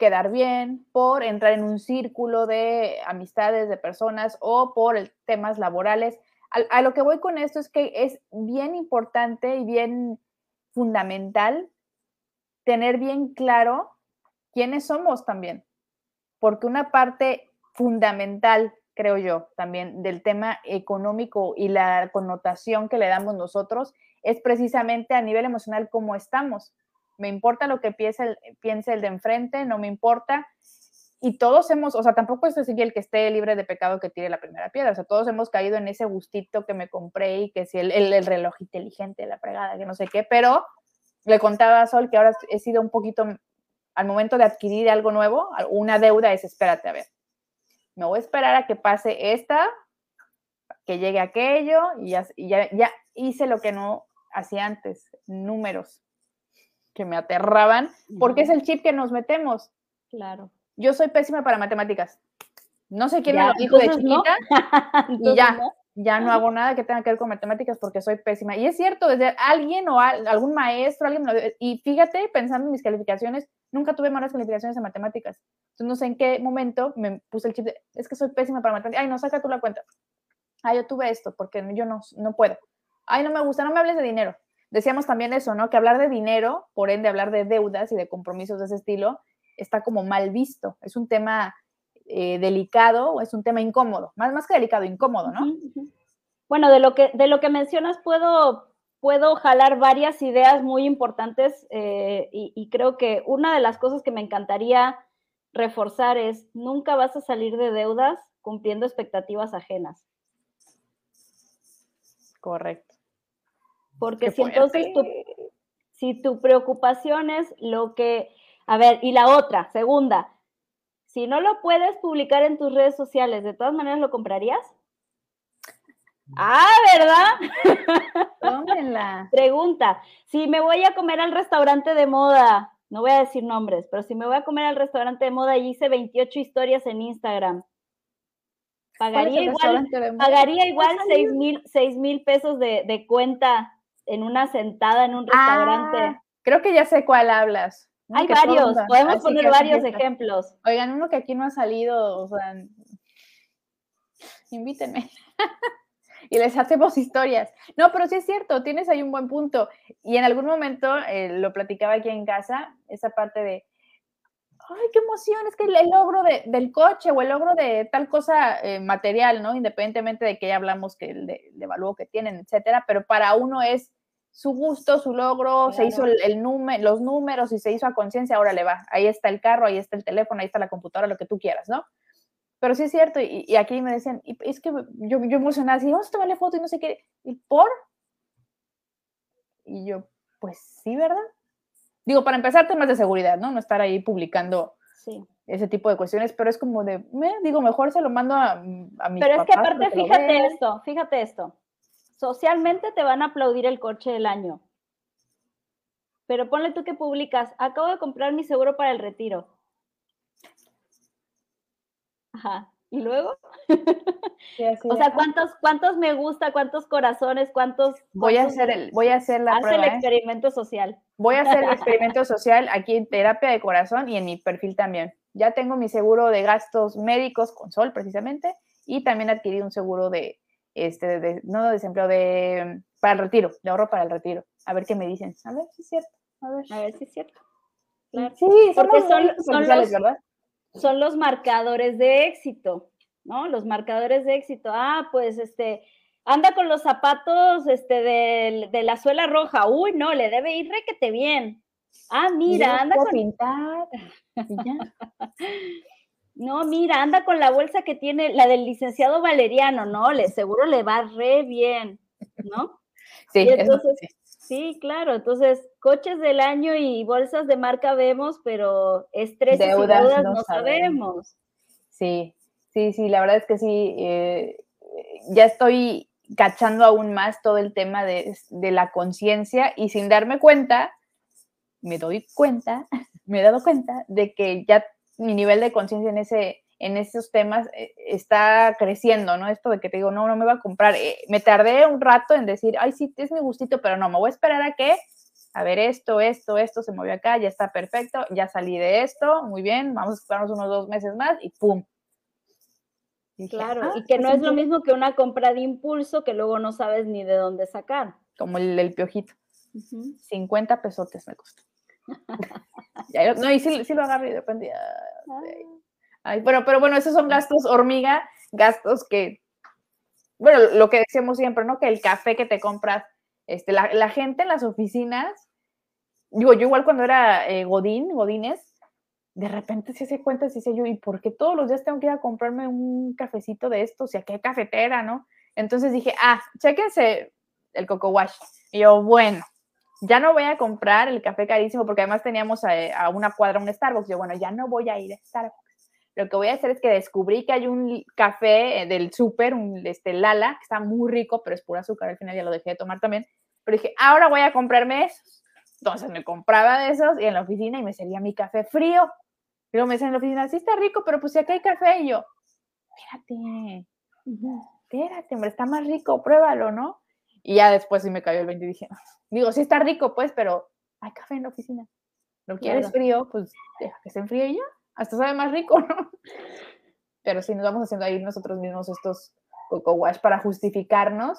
quedar bien, por entrar en un círculo de amistades, de personas o por temas laborales. A, lo que voy con esto es que es bien importante y bien fundamental tener bien claro quiénes somos también, porque una parte fundamental, creo yo, también del tema económico y la connotación que le damos nosotros es precisamente a nivel emocional cómo estamos me importa lo que piense el, piense el de enfrente, no me importa. Y todos hemos, o sea, tampoco es así el que esté libre de pecado que tire la primera piedra, o sea, todos hemos caído en ese gustito que me compré y que si el, el, reloj inteligente, la fregada, que no sé qué, pero le contaba a Sol que ahora he sido un poquito, al momento de adquirir algo nuevo, una deuda es, espérate, a ver, me voy a esperar a que pase esta, que llegue aquello y ya, ya, ya hice lo que no hacía antes, números que me aterraban, porque es el chip que nos metemos. Claro. Yo soy pésima para matemáticas. No sé quién me lo dijo de chiquita y ya, ya no hago nada que tenga que ver con matemáticas porque soy pésima. Y es cierto, desde alguien o algún maestro, alguien lo, y fíjate, pensando en mis calificaciones, nunca tuve malas calificaciones en matemáticas. Entonces no sé en qué momento me puse el chip de, es que soy pésima para matemáticas. Ay, no, saca tú la cuenta. Ay, yo tuve esto porque yo no, no puedo. Ay, no me gusta, no me hables de dinero decíamos también eso, ¿no? Que hablar de dinero, por ende hablar de deudas y de compromisos de ese estilo, está como mal visto. Es un tema eh, delicado o es un tema incómodo, más, más que delicado, incómodo, ¿no? Bueno, de lo que, de lo que mencionas puedo, puedo jalar varias ideas muy importantes eh, y, y creo que una de las cosas que me encantaría reforzar es, nunca vas a salir de deudas cumpliendo expectativas ajenas. Correcto. Porque si entonces tu, si tu preocupación es lo que, a ver, y la otra, segunda, si no lo puedes publicar en tus redes sociales, ¿de todas maneras lo comprarías? Ah, ¿verdad? Tómenla. Pregunta, si me voy a comer al restaurante de moda, no voy a decir nombres, pero si me voy a comer al restaurante de moda y hice 28 historias en Instagram, pagaría igual, pagaría igual 6 mil pesos de, de cuenta en una sentada en un restaurante. Ah, creo que ya sé cuál hablas. Hay varios, podemos poner varios ejemplos. Oigan, uno que aquí no ha salido, o sea, invítenme. y les hacemos historias. No, pero sí es cierto, tienes ahí un buen punto. Y en algún momento eh, lo platicaba aquí en casa, esa parte de, ay, qué emoción, es que el, logro del coche o el logro de tal cosa eh, material, ¿no? Independientemente de que ya hablamos que el, de, valor que tienen, etcétera, pero para uno es su gusto, su logro, se hizo el, número, los números y se hizo a conciencia, ahora le va, ahí está el carro, ahí está el teléfono, ahí está la computadora, lo que tú quieras, ¿no? Pero sí es cierto, y, aquí me decían, y es que yo, yo emocionada, así, vamos a tomarle foto y no sé qué, ¿y por? Y yo, pues sí, ¿verdad? Digo, para empezar, temas de seguridad, ¿no? No estar ahí publicando ese tipo de cuestiones, pero es como de, me, digo, mejor se lo mando a, a mis Pero es que aparte, fíjate esto, fíjate esto socialmente te van a aplaudir el coche del año. Pero ponle tú que publicas, acabo de comprar mi seguro para el retiro. Ajá. ¿Y luego? o sea, ¿cuántos, ¿cuántos me gusta, cuántos corazones, cuántos... Voy a hacer el, voy a hacer la Haz el ¿eh? experimento social. Voy a hacer el experimento social aquí en terapia de corazón y en mi perfil también. Ya tengo mi seguro de gastos médicos con Sol precisamente y también adquirí un seguro de, este, de, no de desempleo, de, para el retiro, de ahorro para el retiro. A ver qué me dicen. A ver si es cierto. A ver, a ver si es cierto. Sí, porque son, son, los, son los marcadores de éxito. ¿no? Los marcadores de éxito. Ah, pues este, anda con los zapatos este, de, la suela roja. Uy, no, le debe ir requete bien. Ah, mira, anda con. pintar. no, mira, anda con la bolsa que tiene la del licenciado Valeriano, ¿no? Le seguro le va re bien, ¿no? Sí, entonces, sí. Claro. Entonces, coches del año y bolsas de marca vemos, pero estrés y deudas no, sabemos. Sí, sí, sí, la verdad es que sí. Eh, ya estoy cachando aún más todo el tema de, la conciencia y sin darme cuenta, me doy cuenta, me he dado cuenta de que ya mi nivel de conciencia en ese en esos temas eh, está creciendo, ¿no? Esto de que te digo, no, no me va a comprar. Eh, me tardé un rato en decir, ay, sí, es mi gustito, pero no, me voy a esperar a que, a ver, esto, esto, esto se movió acá, ya está perfecto, ya salí de esto, muy bien, vamos a esperarnos unos dos meses más y ¡pum! claro, ah, y que no es lo mismo que una compra de impulso que luego no sabes ni de dónde sacar. Como el, el piojito. 50 pesotes me costó. no, y sí, lo agarré y de repente. Ay, bueno, pero bueno, esos son gastos hormiga, gastos que, bueno, lo que decíamos siempre, ¿no? Que el café que te compras, este, la, gente en las oficinas, digo, yo igual cuando era eh, Godín, Godines, de repente se hace cuenta, se dice yo, ¿y por qué todos los días tengo que ir a comprarme un cafecito de estos? Y aquí hay cafetera, ¿no? Entonces dije, ah, chéquense el Coco Wash. Y yo, bueno, ya no voy a comprar el café carísimo porque además teníamos a, una cuadra un Starbucks. Yo, bueno, ya no voy a ir a Starbucks. Lo que voy a hacer es que descubrí que hay un café eh, del súper, un este, Lala, que está muy rico, pero es pura azúcar. Al final ya lo dejé de tomar también. Pero dije, ahora voy a comprarme esos. Entonces me compraba de esos y en la oficina y me servía mi café frío. Y luego me decían en la oficina, sí está rico, pero pues si acá hay café. Y yo, espérate, espérate, hombre, está más rico, pruébalo, ¿no? Y ya después sí me cayó el 20 y dije, digo, sí está rico, pues, pero hay café en la oficina. ¿Lo quieres frío? Pues deja que se enfríe y ya. Hasta sabe más rico, ¿no? Pero si nos vamos haciendo ahí nosotros mismos estos coco wash para justificarnos,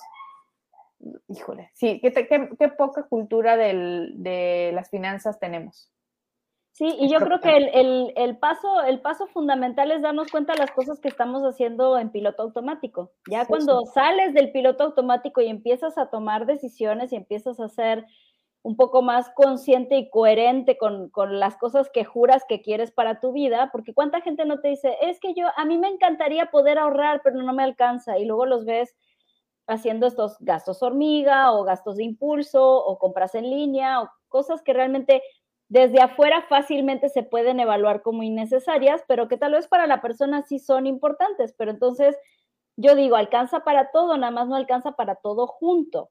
híjole, sí, qué, qué, poca cultura de las finanzas tenemos. Sí, y yo creo que el, paso, el paso fundamental es darnos cuenta de las cosas que estamos haciendo en piloto automático. Ya cuando sales del piloto automático y empiezas a tomar decisiones y empiezas a ser un poco más consciente y coherente con, con, las cosas que juras que quieres para tu vida, porque cuánta gente no te dice, es que yo, a mí me encantaría poder ahorrar, pero no me alcanza, y luego los ves haciendo estos gastos hormiga o gastos de impulso o compras en línea o cosas que realmente desde afuera fácilmente se pueden evaluar como innecesarias, pero que tal vez para la persona sí son importantes. Pero entonces yo digo, alcanza para todo, nada más no alcanza para todo junto.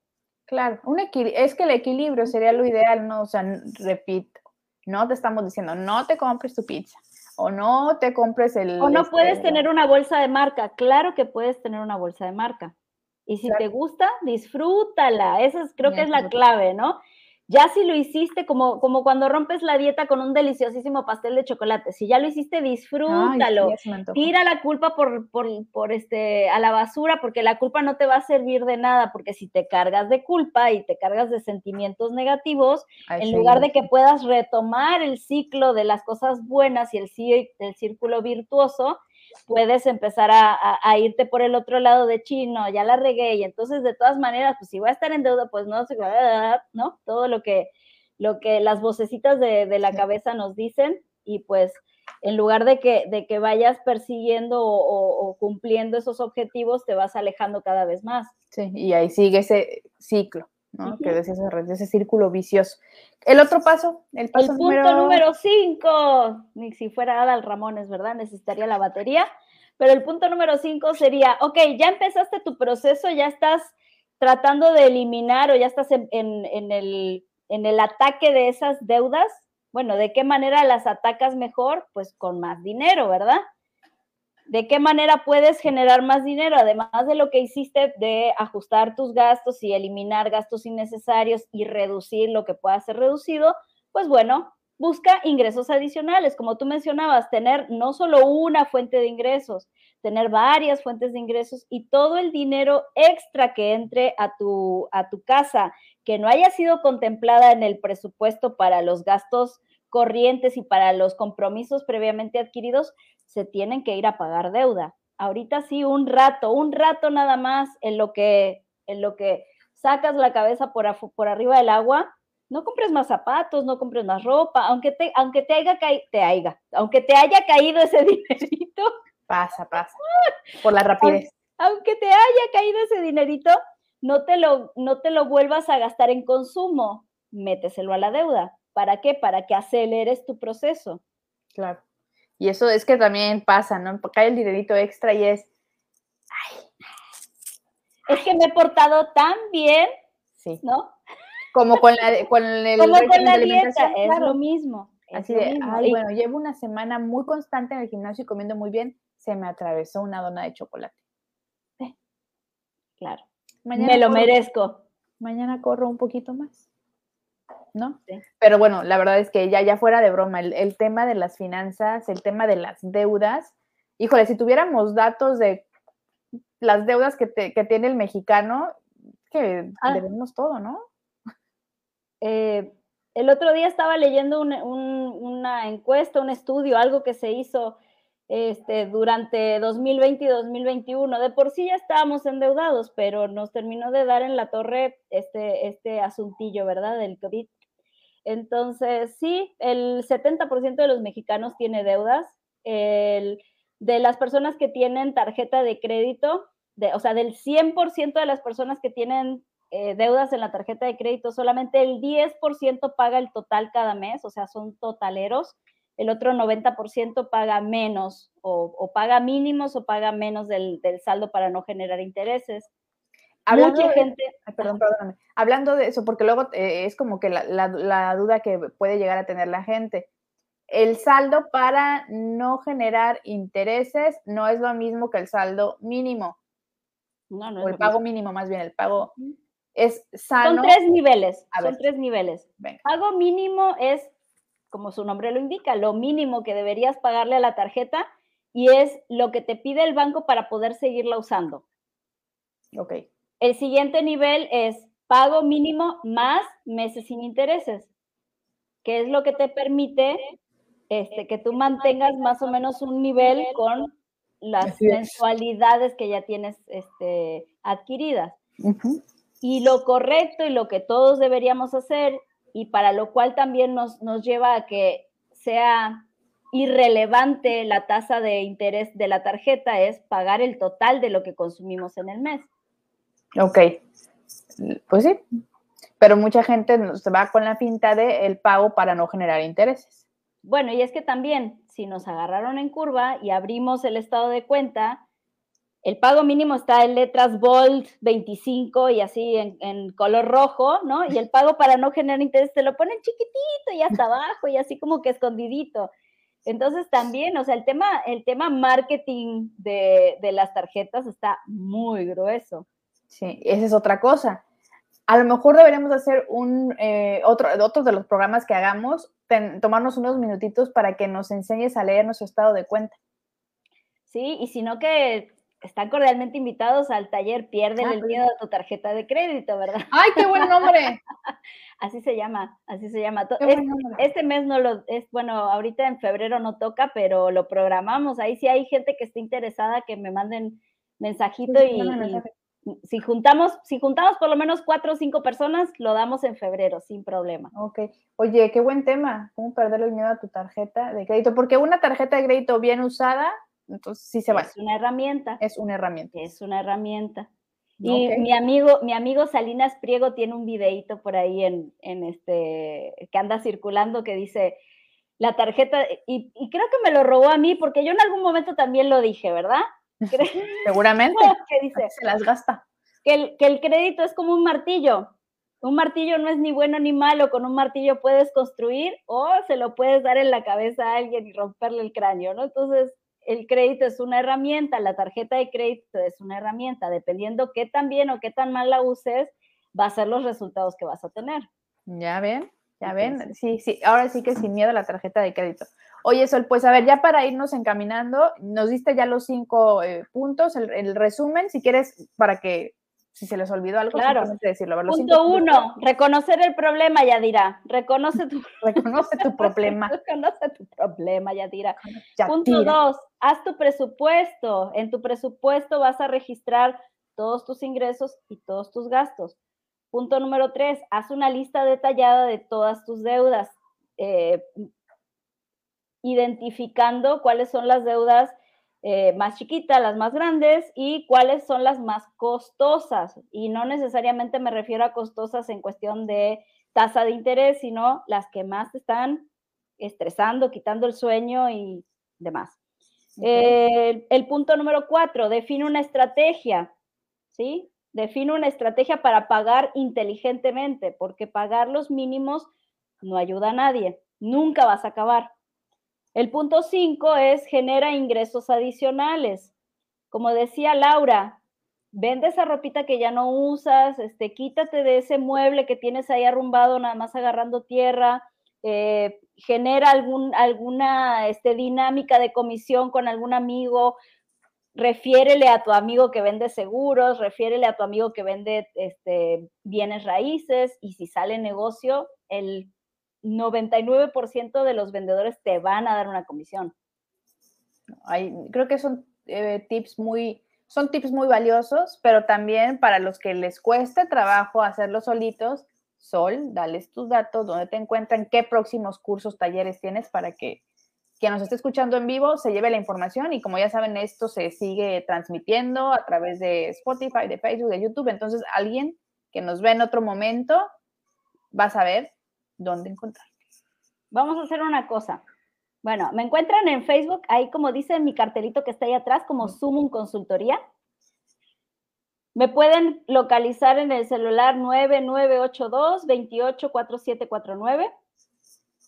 Claro, un es que el equilibrio sería lo ideal, ¿no? O sea, repito, no te estamos diciendo, no te compres tu pizza o no te compres el... O no puedes este, tener una bolsa de marca, claro que puedes tener una bolsa de marca. Y si te gusta, disfrútala, esa creo que es la clave, ¿no? Ya si lo hiciste, como, como cuando rompes la dieta con un deliciosísimo pastel de chocolate, si ya lo hiciste, disfrútalo. Tira la culpa por, por, este, a la basura, porque la culpa no te va a servir de nada, porque si te cargas de culpa y te cargas de sentimientos negativos, en lugar de que puedas retomar el ciclo de las cosas buenas y el, el círculo virtuoso, puedes empezar a, irte por el otro lado de chino, ya la regué, y entonces de todas maneras, pues si voy a estar en deuda, pues no, ¿no? Todo lo que, lo que las vocecitas de, la cabeza nos dicen, y pues en lugar de que, de que vayas persiguiendo o, cumpliendo esos objetivos, te vas alejando cada vez más. Sí, y ahí sigue ese ciclo. ¿No? Que decía ese, círculo vicioso. El otro paso, el paso punto número 5, ni si fuera Adal Ramones, ¿verdad? Necesitaría la batería. Pero el punto número 5 sería, ok, ya empezaste tu proceso, ya estás tratando de eliminar o ya estás en, el, en el ataque de esas deudas. Bueno, ¿de qué manera las atacas mejor? Pues con más dinero, ¿verdad? ¿De qué manera puedes generar más dinero? Además de lo que hiciste de ajustar tus gastos y eliminar gastos innecesarios y reducir lo que pueda ser reducido, pues bueno, busca ingresos adicionales. Como tú mencionabas, tener no solo una fuente de ingresos, tener varias fuentes de ingresos y todo el dinero extra que entre a tu, a tu casa, que no haya sido contemplada en el presupuesto para los gastos corrientes y para los compromisos previamente adquiridos, se tienen que ir a pagar deuda. ahorita sí, un rato, un rato nada más en lo que, en lo que sacas la cabeza por, por arriba del agua, no compres más zapatos, no compres más ropa, aunque te, aunque te haya caído, te haya, aunque te haya caído ese dinerito. Pasa, pasa. Por la rapidez. Aunque, te haya caído ese dinerito, no te, lo, no te lo vuelvas a gastar en consumo, méteselo a la deuda. ¿Para qué? Para que aceleres tu proceso. Claro. Y eso es que también pasa, ¿no? Cae el dinerito extra y es, ay, es que me he portado tan bien, sí. ¿no? Como con la, con el Como con la dieta, es lo mismo. Así de, ay, bueno, llevo una semana muy constante en el gimnasio y comiendo muy bien, se me atravesó una dona de chocolate. Claro. me lo merezco. Mañana corro un poquito más. ¿No? Pero bueno, la verdad es que ya, ya fuera de broma, el, tema de las finanzas, el tema de las deudas, híjole, si tuviéramos datos de las deudas que, tiene el mexicano, que ah. debemos todo, ¿no? Eh, el otro día estaba leyendo una encuesta, un estudio, algo que se hizo este, durante 2020 y 2021. De por sí ya estábamos endeudados, pero nos terminó de dar en la torre este, este asuntillo, ¿verdad? Del COVID. Entonces, sí, el 70% de los mexicanos tiene deudas. El, de las personas que tienen tarjeta de crédito, o sea, del 100% de las personas que tienen eh, deudas en la tarjeta de crédito, solamente el 10% paga el total cada mes, o sea, son totaleros. El otro 90% paga menos o, paga mínimos o paga menos del saldo para no generar intereses. Hablando Mucha gente. perdón, perdóname. Hablando de eso, porque luego eh, es como que la, duda que puede llegar a tener la gente. El saldo para no generar intereses no es lo mismo que el saldo mínimo. No, no. O el pago mínimo, más bien, el pago es sano. Son tres niveles. son tres niveles. Pago mínimo es, como su nombre lo indica, lo mínimo que deberías pagarle a la tarjeta y es lo que te pide el banco para poder seguirla usando. Ok. El siguiente nivel es pago mínimo más meses sin intereses, que es lo que te permite este, que tú mantengas más o menos un nivel con las mensualidades que ya tienes este, adquiridas. Y lo correcto y lo que todos deberíamos hacer, y para lo cual también nos, nos lleva a que sea irrelevante la tasa de interés de la tarjeta, es pagar el total de lo que consumimos en el mes. Ok, pues sí, pero mucha gente se va con la finta de el pago para no generar intereses. Bueno, y es que también, si nos agarraron en curva y abrimos el estado de cuenta, el pago mínimo está en letras bold 25 y así en, color rojo, ¿no? Y el pago para no generar interés te lo ponen chiquitito y hasta abajo y así como que escondidito. Entonces también, o sea, el tema, el tema marketing de, de las tarjetas está muy grueso. Sí, esa es otra cosa. A lo mejor deberíamos hacer un, eh, otro, otro de los programas que hagamos, tomarnos unos minutitos para que nos enseñes a leer nuestro estado de cuenta. Sí, y si no que están cordialmente invitados al taller Pierde ah, el miedo a tu tarjeta de crédito, ¿verdad? ¡Ay, qué buen nombre! así se llama, así se llama. Este, mes no lo, es bueno, ahorita en febrero no toca, pero lo programamos. Ahí sí hay gente que esté interesada que me manden mensajito y, si juntamos, si juntamos por lo menos cuatro o cinco personas, lo damos en febrero, sin problema. Ok. Oye, qué buen tema. ¿Cómo perder el miedo a tu tarjeta de crédito? Porque una tarjeta de crédito bien usada, entonces sí se va. Es una herramienta. Es una herramienta. Es una herramienta. Y mi amigo, mi amigo Salinas Priego tiene un videito por ahí en, en este que anda circulando que dice la tarjeta, y, y creo que me lo robó a mí, porque yo en algún momento también lo dije, ¿verdad? Seguramente. ¿Qué dice? Se las gasta. Que el, que el crédito es como un martillo. Un martillo no es ni bueno ni malo, con un martillo puedes construir o se lo puedes dar en la cabeza a alguien y romperle el cráneo, ¿no? Entonces, el crédito es una herramienta, la tarjeta de crédito es una herramienta, dependiendo qué tan bien o qué tan mal la uses, va a ser los resultados que vas a tener. Ya ven, ya ven, sí, sí, ahora sí que sin miedo a la tarjeta de crédito. Oye, Sol, pues a ver, ya para irnos encaminando, nos diste ya los cinco eh, puntos, el, resumen, si quieres, para que si se les olvidó algo, claro. decirlo. A ver, lo Punto uno, reconocer el problema, Yadira. Reconoce tu, Reconoce tu problema. reconoce tu problema, Yadira. Ya Punto dos, haz tu presupuesto. En tu presupuesto vas a registrar todos tus ingresos y todos tus gastos. Punto número tres, haz una lista detallada de todas tus deudas, eh, identificando cuáles son las deudas eh, más chiquitas, las más grandes y cuáles son las más costosas. Y no necesariamente me refiero a costosas en cuestión de tasa de interés, sino las que más te están estresando, quitando el sueño y demás. Eh, el punto número cuatro, define una estrategia, ¿sí? Define una estrategia para pagar inteligentemente, porque pagar los mínimos no ayuda a nadie, nunca vas a acabar. El punto cinco es genera ingresos adicionales. Como decía Laura, vende esa ropita que ya no usas, este, quítate de ese mueble que tienes ahí arrumbado, nada más agarrando tierra, eh, genera alguna este, dinámica de comisión con algún amigo, refiérele a tu amigo que vende seguros, refiérele a tu amigo que vende este, bienes raíces y si sale negocio, el 99% de los vendedores te van a dar una comisión. Creo que son eh, tips muy, son tips muy valiosos, pero también para los que les cueste trabajo hacerlo solitos, Sol, dales tus datos, dónde te encuentran, qué próximos cursos, talleres tienes para que quien nos esté escuchando en vivo se lleve la información y como ya saben, esto se sigue transmitiendo a través de Spotify, de Facebook, de YouTube, entonces alguien que nos ve en otro momento va a saber dónde encontrar. Vamos a hacer una cosa. Bueno, me encuentran en Facebook, ahí como dice mi cartelito que está ahí atrás, como Sumum Consultoría. Me pueden localizar en el celular 9982-284749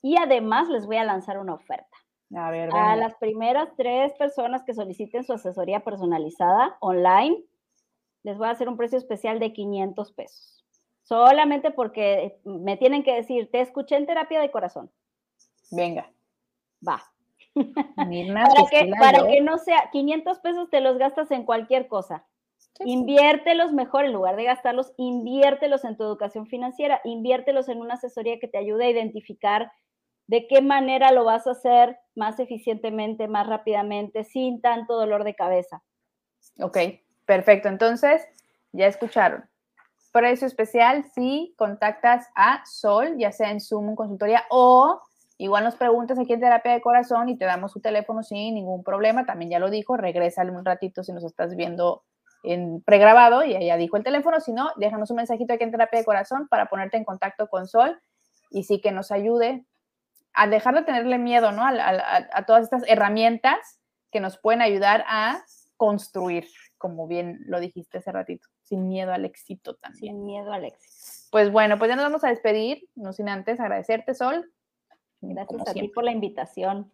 y además les voy a lanzar una oferta. A ver, A las primeras tres personas que soliciten su asesoría personalizada online, les voy a hacer un precio especial de 500 pesos. Solamente porque me tienen que decir, te escuché en terapia de corazón. venga. Va. Mirna, Para que, Priscila, para que no sea, 500 pesos te los gastas en cualquier cosa. Sí. Inviértelos mejor, en lugar de gastarlos, inviértelos en tu educación financiera, inviértelos en una asesoría que te ayude a identificar de qué manera lo vas a hacer más eficientemente, más rápidamente, sin tanto dolor de cabeza. Ok, perfecto. Entonces, ya escucharon. Precio especial si contactas a Sol, ya sea en Zoom, consultoría, o igual nos preguntas aquí en Terapia de Corazón y te damos su teléfono sin ningún problema. También ya lo dijo, regrésale un ratito si nos estás viendo en pregrabado y ya dijo el teléfono. Si no, déjanos un mensajito aquí en Terapia de Corazón para ponerte en contacto con Sol y sí que nos ayude a dejar de tenerle miedo, ¿no? A, a- a todas estas herramientas que nos pueden ayudar a construir, como bien lo dijiste hace ratito, sin miedo al éxito también. Sin miedo al éxito. Pues bueno, pues ya nos vamos a despedir, no sin antes agradecerte, Sol. Gracias como a ti por la invitación.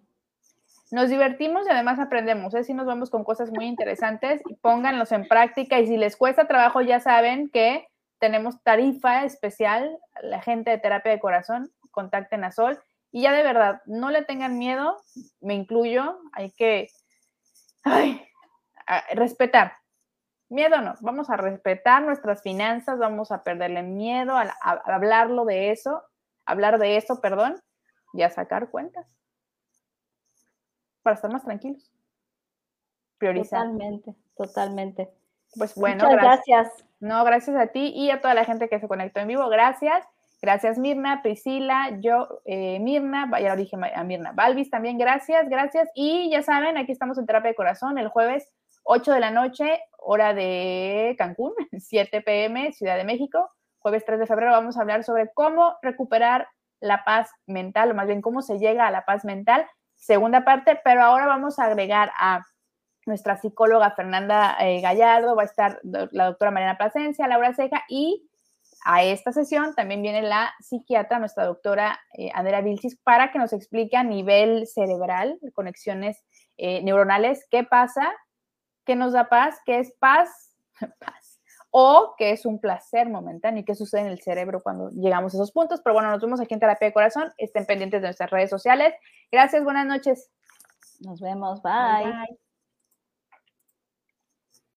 Nos divertimos y además aprendemos, ¿eh? Sí nos vamos con cosas muy interesantes y pónganlos en práctica y si les cuesta trabajo ya saben que tenemos tarifa especial, la gente de terapia de corazón, contacten a Sol y ya de verdad, no le tengan miedo, me incluyo, hay que ay, respetar. Miedo no, vamos a respetar nuestras finanzas, vamos a perderle miedo a, a- a hablarlo de eso, hablar de eso, perdón, y a sacar cuentas para estar más tranquilos. Priorizar. Totalmente, totalmente. Pues bueno, Muchas gracias. gracias. No, gracias a ti y a toda la gente que se conectó en vivo. Gracias. Gracias, Mirna, Priscila, yo, eh, Mirna, ya lo dije a Mirna, Balvis también, gracias, gracias. Y ya saben, aquí estamos en Terapia de Corazón el jueves 8 de la noche, hora de Cancún, 7 pm, Ciudad de México. Jueves 3 de febrero vamos a hablar sobre cómo recuperar la paz mental, o más bien cómo se llega a la paz mental. Segunda parte, pero ahora vamos a agregar a nuestra psicóloga Fernanda eh, Gallardo, va a estar la doctora Mariana Plasencia, Laura Ceja y a esta sesión también viene la psiquiatra, nuestra doctora eh, Andrea Vilchis, para que nos explique a nivel cerebral, conexiones eh, neuronales, qué pasa, qué nos da paz, qué es paz, paz, o qué es un placer momentáneo y qué sucede en el cerebro cuando llegamos a esos puntos. Pero bueno, nos vemos aquí en Terapia de Corazón. Estén pendientes de nuestras redes sociales. Gracias, buenas noches. Nos vemos. Bye. Bye.